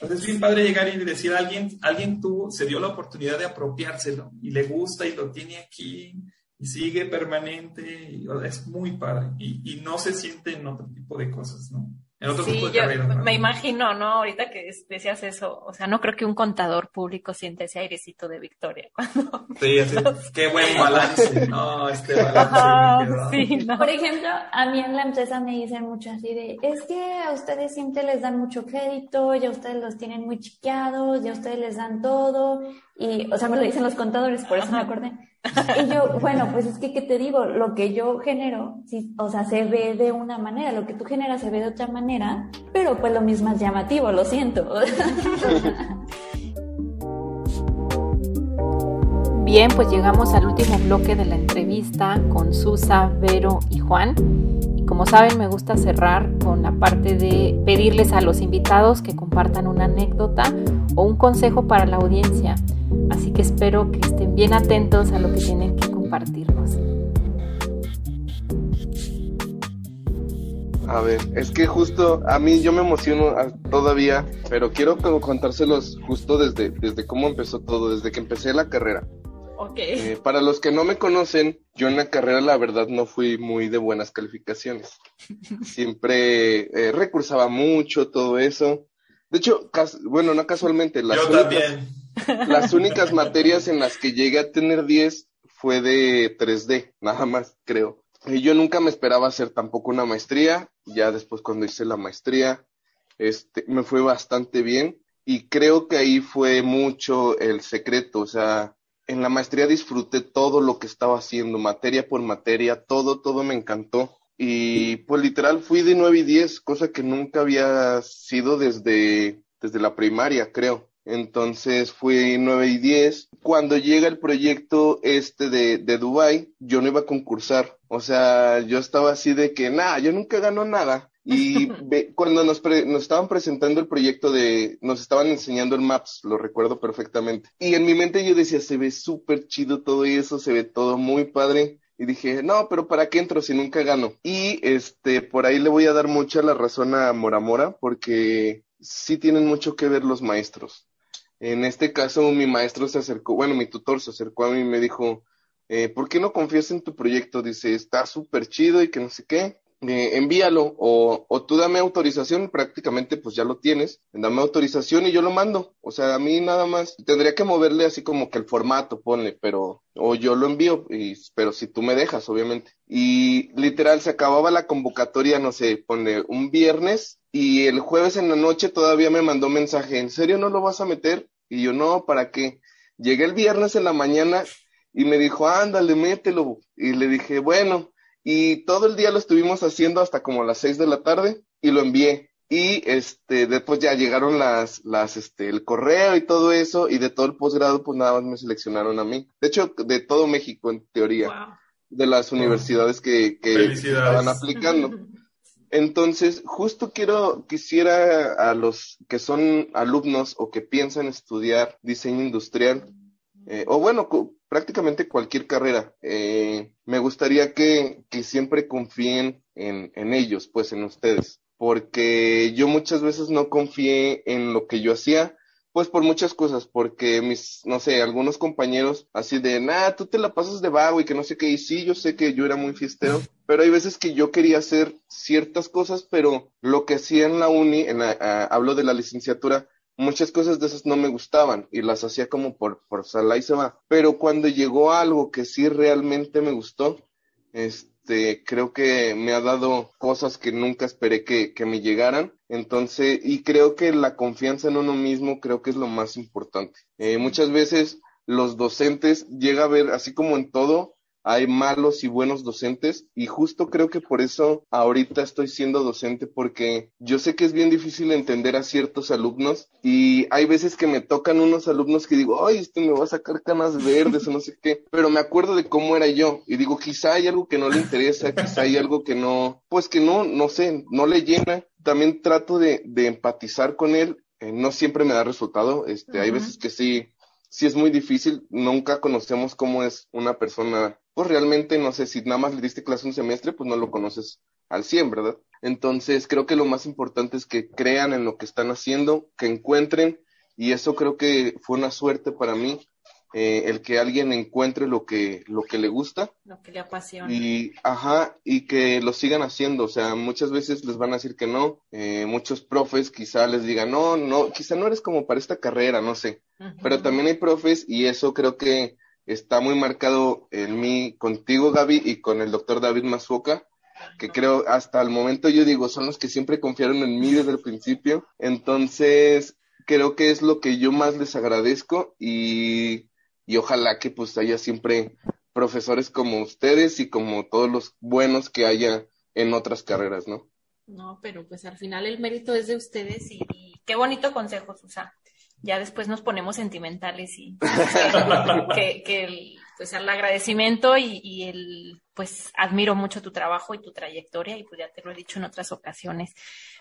O sea, es bien padre llegar y decir, alguien, alguien tuvo, se dio la oportunidad de apropiárselo y le gusta y lo tiene aquí y sigue permanente, y, es muy padre y, y, no se siente en otro tipo de cosas, ¿no? En otro tipo de yo Me imagino, ¿no? Ahorita que decías eso, o sea, no creo que un contador público siente ese airecito de victoria cuando... Sí, así, qué buen balance, no, este balance. sí, Por ejemplo, a mí en la empresa me dicen mucho así de, es que a ustedes siempre les dan mucho crédito, ya ustedes los tienen muy chiqueados, ya ustedes les dan todo, y, o sea, me lo dicen los contadores, por eso me acordé. Y yo, bueno, pues es que, ¿qué te digo? Lo que yo genero, o sea, se ve de una manera, lo que tú generas se ve de otra manera, pero pues lo mismo es llamativo, lo siento. Bien, pues llegamos al último bloque de la entrevista con Susa, Vero y Juan. Como saben, me gusta cerrar con la parte de pedirles a los invitados que compartan una anécdota o un consejo para la audiencia. Así que espero que estén bien atentos a lo que tienen que compartirnos. A ver, es que justo a mí yo me emociono todavía, pero quiero contárselos justo desde, desde cómo empezó todo, desde que empecé la carrera. Okay. Eh, para los que no me conocen, yo en la carrera la verdad no fui muy de buenas calificaciones. Siempre eh, recursaba mucho, todo eso. De hecho, bueno, no casualmente, las yo también las únicas materias en las que llegué a tener 10 fue de 3D, nada más, creo. Y yo nunca me esperaba hacer tampoco una maestría. Ya después cuando hice la maestría, este, me fue bastante bien. Y creo que ahí fue mucho el secreto. O sea, en la maestría disfruté todo lo que estaba haciendo, materia por materia, todo, todo me encantó. Y pues literal fui de 9 y 10, cosa que nunca había sido desde, desde la primaria, creo. Entonces fui 9 y 10. Cuando llega el proyecto este de, de Dubai, yo no iba a concursar. O sea, yo estaba así de que, nada, yo nunca gano nada. Y cuando nos, nos estaban presentando el proyecto de, nos estaban enseñando el Maps, lo recuerdo perfectamente. Y en mi mente yo decía, se ve súper chido todo eso, se ve todo muy padre. Y dije, no, pero ¿para qué entro si nunca gano? Y este, por ahí le voy a dar mucha la razón a Mora Mora, porque sí tienen mucho que ver los maestros. En este caso, mi maestro se acercó, bueno, mi tutor se acercó a mí y me dijo, eh, ¿por qué no confías en tu proyecto? Dice, está súper chido y que no sé qué. Eh, envíalo o, o, tú dame autorización, prácticamente pues ya lo tienes, dame autorización y yo lo mando. O sea, a mí nada más tendría que moverle así como que el formato, ponle, pero o yo lo envío, y, pero si tú me dejas, obviamente. Y literal se acababa la convocatoria, no sé, ponle un viernes y el jueves en la noche todavía me mandó mensaje, ¿en serio no lo vas a meter? Y yo, no, ¿para qué? Llegué el viernes en la mañana y me dijo, ándale, mételo. Y le dije, bueno, y todo el día lo estuvimos haciendo hasta como las seis de la tarde y lo envié. Y este, después ya llegaron las, las, este, el correo y todo eso, y de todo el posgrado, pues nada más me seleccionaron a mí. De hecho, de todo México, en teoría, de las universidades que, que estaban aplicando. Entonces, justo quiero, quisiera a los que son alumnos o que piensan estudiar diseño industrial, eh, o bueno, prácticamente cualquier carrera, eh, me gustaría que, siempre confíen en, ellos, pues en ustedes, porque yo muchas veces no confié en lo que yo hacía pues por muchas cosas, porque mis, no sé, algunos compañeros así de, nah, tú te la pasas de vago y que no sé qué, y sí, yo sé que yo era muy fiestero, pero hay veces que yo quería hacer ciertas cosas, pero lo que hacía en la uni, en la, hablo de la licenciatura, muchas cosas de esas no me gustaban y las hacía como por, sala y se va. Pero cuando llegó algo que sí realmente me gustó, este, este, creo que me ha dado cosas que nunca esperé que, que, me llegaran. Entonces, y creo que la confianza en uno mismo creo que es lo más importante. Eh, muchas veces los docentes llega a ver, así como en todo, hay malos y buenos docentes y justo creo que por eso ahorita estoy siendo docente porque yo sé que es bien difícil entender a ciertos alumnos y hay veces que me tocan unos alumnos que digo, ay, este me va a sacar canas verdes o no sé qué, pero me acuerdo de cómo era yo y digo, quizá hay algo que no le interesa, quizá hay algo que no, pues que no, no sé, no le llena. También trato de, de empatizar con él, eh, no siempre me da resultado, este, hay veces que sí, sí es muy difícil, nunca conocemos cómo es una persona pues realmente no sé si nada más le diste clase un semestre, pues no lo conoces al 100, ¿verdad? Entonces creo que lo más importante es que crean en lo que están haciendo, que encuentren, y eso creo que fue una suerte para mí, eh, el que alguien encuentre lo que, lo que le gusta. Lo que le apasiona. Y, ajá, y que lo sigan haciendo. O sea, muchas veces les van a decir que no. Eh, muchos profes quizá les digan, no, no, quizá no eres como para esta carrera, no sé. Pero también hay profes y eso creo que está muy marcado en mí contigo, Gaby, y con el doctor David Mazuoka, que creo hasta el momento yo digo, son los que siempre confiaron en mí desde el principio. Entonces, creo que es lo que yo más les agradezco y, y ojalá que pues haya siempre profesores como ustedes y como todos los buenos que haya en otras carreras, ¿no? No, pero pues al final el mérito es de ustedes y, y qué bonito consejo, Susana ya después nos ponemos sentimentales y que, que el, pues el agradecimiento y, y, el pues admiro mucho tu trabajo y tu trayectoria y pues ya te lo he dicho en otras ocasiones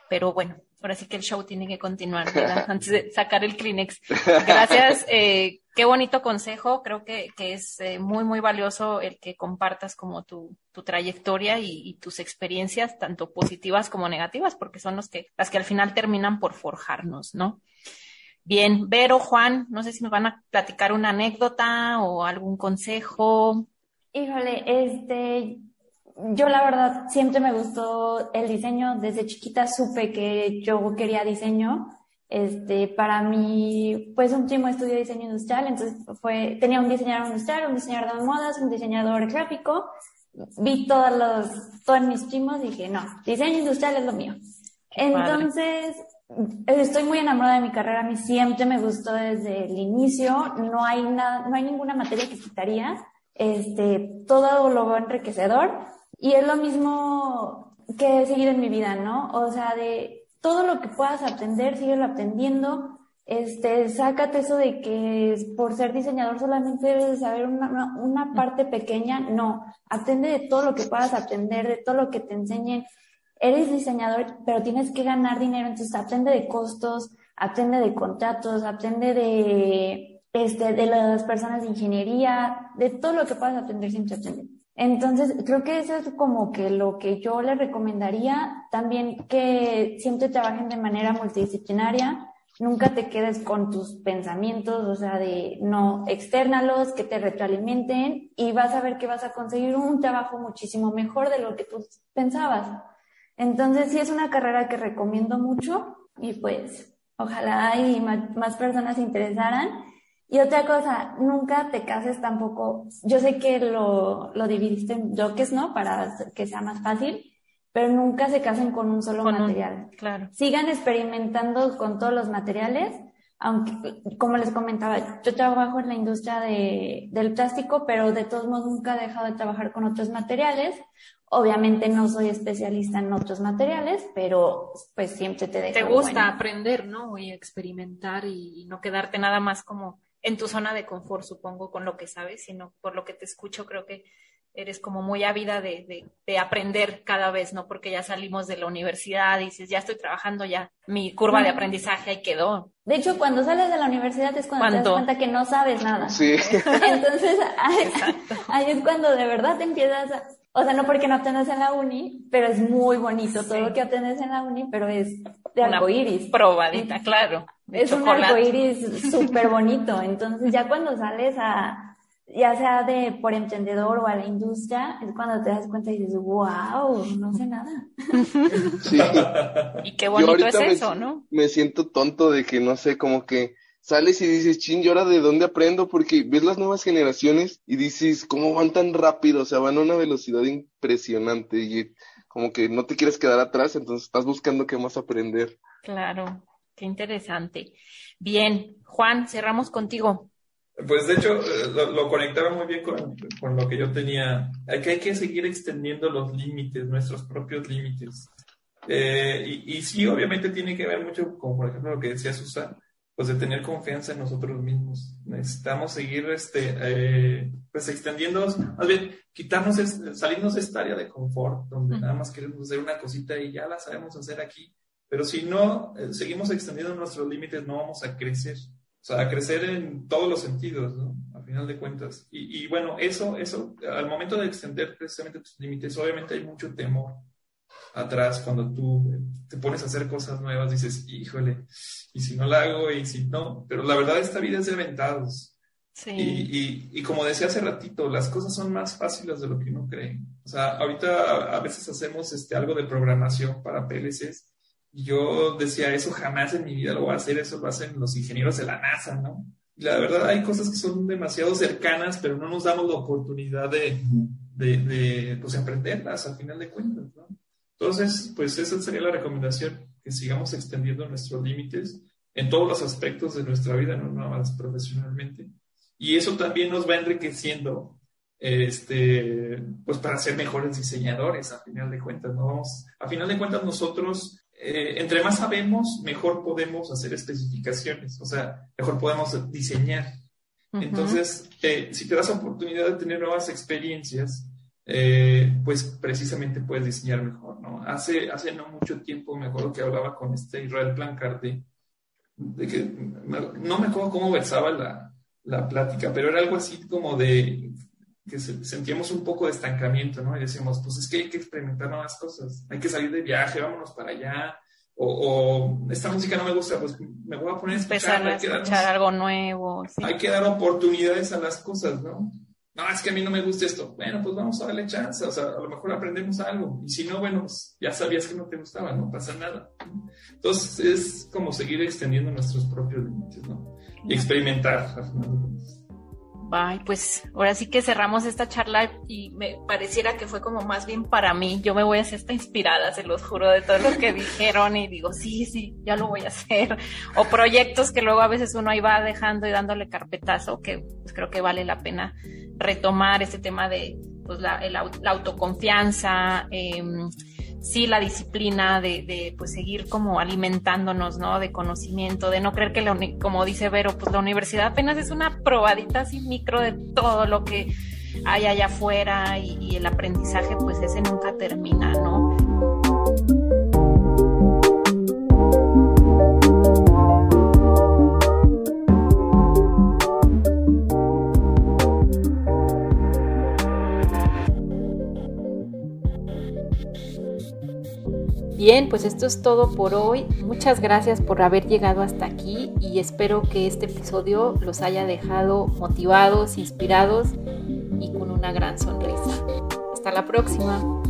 pero bueno ahora sí que el show tiene que continuar ¿verdad? antes de sacar el Kleenex gracias eh, qué bonito consejo creo que, que es eh, muy muy valioso el que compartas como tu, tu trayectoria y, y, tus experiencias tanto positivas como negativas porque son los que las que al final terminan por forjarnos no Bien, Vero, Juan, no sé si nos van a platicar una anécdota o algún consejo. Híjole, este, yo la verdad siempre me gustó el diseño. Desde chiquita supe que yo quería diseño. Este, para mí, pues un primo estudió diseño industrial, entonces fue, tenía un diseñador industrial, un diseñador de modas, un diseñador gráfico. Vi todos los, todos mis primos y dije, no, diseño industrial es lo mío. Entonces, Estoy muy enamorada de mi carrera, a mí siempre me gustó desde el inicio, no hay nada, no hay ninguna materia que quitaría, este, todo lo veo enriquecedor y es lo mismo que he seguido en mi vida, ¿no? O sea, de todo lo que puedas aprender, síguelo aprendiendo, este, sácate eso de que por ser diseñador solamente debes saber una, una, una parte pequeña, no, aprende de todo lo que puedas aprender, de todo lo que te enseñen, eres diseñador, pero tienes que ganar dinero, entonces aprende de costos, aprende de contratos, aprende de, este, de las personas de ingeniería, de todo lo que puedas aprender siempre aprende. Entonces, creo que eso es como que lo que yo le recomendaría, también que siempre trabajen de manera multidisciplinaria, nunca te quedes con tus pensamientos, o sea, de no externalos, que te retroalimenten y vas a ver que vas a conseguir un trabajo muchísimo mejor de lo que tú pensabas. Entonces sí es una carrera que recomiendo mucho y pues ojalá y más personas se interesaran. Y otra cosa, nunca te cases tampoco. Yo sé que lo, lo dividiste en bloques, ¿no? Para que sea más fácil, pero nunca se casen con un solo con material. Un, claro. Sigan experimentando con todos los materiales, aunque, como les comentaba, yo trabajo en la industria de, del plástico, pero de todos modos nunca he dejado de trabajar con otros materiales Obviamente no soy especialista en otros materiales, pero pues siempre te dejo. Te gusta bueno. aprender, ¿no? Y experimentar y, y, no quedarte nada más como en tu zona de confort, supongo, con lo que sabes, sino por lo que te escucho, creo que eres como muy ávida de, de, de aprender cada vez, ¿no? Porque ya salimos de la universidad y dices, ya estoy trabajando, ya mi curva de aprendizaje ahí quedó. De hecho, cuando sales de la universidad es cuando ¿Cuánto? te das cuenta que no sabes nada. Sí. Entonces, ahí, ahí es cuando de verdad te empiezas a o sea, no porque no aprendas en la uni, pero es muy bonito sí. todo lo que aprendes en la uni, pero es de arcoíris. Probadita, claro. Es chocolate. un arcoíris súper bonito. Entonces, ya cuando sales a, ya sea de por emprendedor o a la industria, es cuando te das cuenta y dices, wow, no sé nada. Sí. y qué bonito es eso, me, ¿no? Me siento tonto de que, no sé, como que sales y dices, ching, ¿y ahora de dónde aprendo? Porque ves las nuevas generaciones y dices, ¿cómo van tan rápido? O sea, van a una velocidad impresionante y como que no te quieres quedar atrás, entonces estás buscando qué más aprender. Claro, qué interesante. Bien, Juan, cerramos contigo. Pues de hecho, eh, lo, conectaba muy bien con, con, lo que yo tenía. Hay que, hay que seguir extendiendo los límites, nuestros propios límites. Eh, y, y, sí, obviamente tiene que ver mucho con, por ejemplo, lo que decía Susan, pues de tener confianza en nosotros mismos. Necesitamos seguir, este, eh, pues extendiendo, más bien, quitarnos, salirnos de esta área de confort, donde nada más queremos hacer una cosita y ya la sabemos hacer aquí. Pero si no, seguimos extendiendo nuestros límites, no vamos a crecer. O sea, crecer en todos los sentidos, ¿no? A final de cuentas. Y, y, bueno, eso, eso, al momento de extender precisamente tus límites, obviamente hay mucho temor atrás cuando tú te pones a hacer cosas nuevas, dices, híjole, y si no la hago, y si no, pero la verdad esta vida es de aventados. Sí. Y, y, y, como decía hace ratito, las cosas son más fáciles de lo que uno cree. O sea, ahorita a veces hacemos este, algo de programación para PLCs yo decía, eso jamás en mi vida lo voy a hacer, eso lo hacen los ingenieros de la NASA, ¿no? Y la verdad hay cosas que son demasiado cercanas, pero no nos damos la oportunidad de, de, de pues, aprenderlas al final de cuentas, ¿no? Entonces, pues esa sería la recomendación, que sigamos extendiendo nuestros límites en todos los aspectos de nuestra vida, no nada más profesionalmente. Y eso también nos va enriqueciendo, este, pues para ser mejores diseñadores, a final de cuentas, ¿no? Vamos, a final de cuentas nosotros eh, entre más sabemos, mejor podemos hacer especificaciones, o sea, mejor podemos diseñar. Entonces, eh, si te das oportunidad de tener nuevas experiencias, eh, pues precisamente puedes diseñar mejor. Hace, hace no mucho tiempo me acuerdo que hablaba con este Israel Plancarte, de que no me acuerdo cómo versaba la, la plática, pero era algo así como de que sentíamos un poco de estancamiento, ¿no? Y decíamos, pues es que hay que experimentar nuevas cosas, hay que salir de viaje, vámonos para allá, o, esta música no me gusta, pues me voy a poner a escuchar, a escuchar algo nuevo. Hay que dar oportunidades a las cosas, ¿no? No, es que a mí no me gusta esto. Bueno, pues vamos a darle chance, o sea, a lo mejor aprendemos algo. Y si no, bueno, pues ya sabías que no te gustaba, no pasa nada. Entonces es como seguir extendiendo nuestros propios límites, ¿no? Y experimentar, al final Bye, pues ahora sí que cerramos esta charla y me pareciera que fue como más bien para mí. Yo me voy a hacer esta inspirada, se los juro, de todo lo que dijeron y digo, sí, sí, ya lo voy a hacer. O proyectos que luego a veces uno ahí va dejando y dándole carpetazo, que pues, creo que vale la pena retomar este tema de pues, la, autoconfianza. Eh, sí la disciplina de, de, pues seguir como alimentándonos, ¿no? De conocimiento, de no creer que, como dice Vero, pues la universidad apenas es una probadita así micro de todo lo que hay allá afuera y, y el aprendizaje pues ese nunca termina, ¿no? Bien, pues esto es todo por hoy. Muchas gracias por haber llegado hasta aquí y espero que este episodio los haya dejado motivados, inspirados y con una gran sonrisa. Hasta la próxima.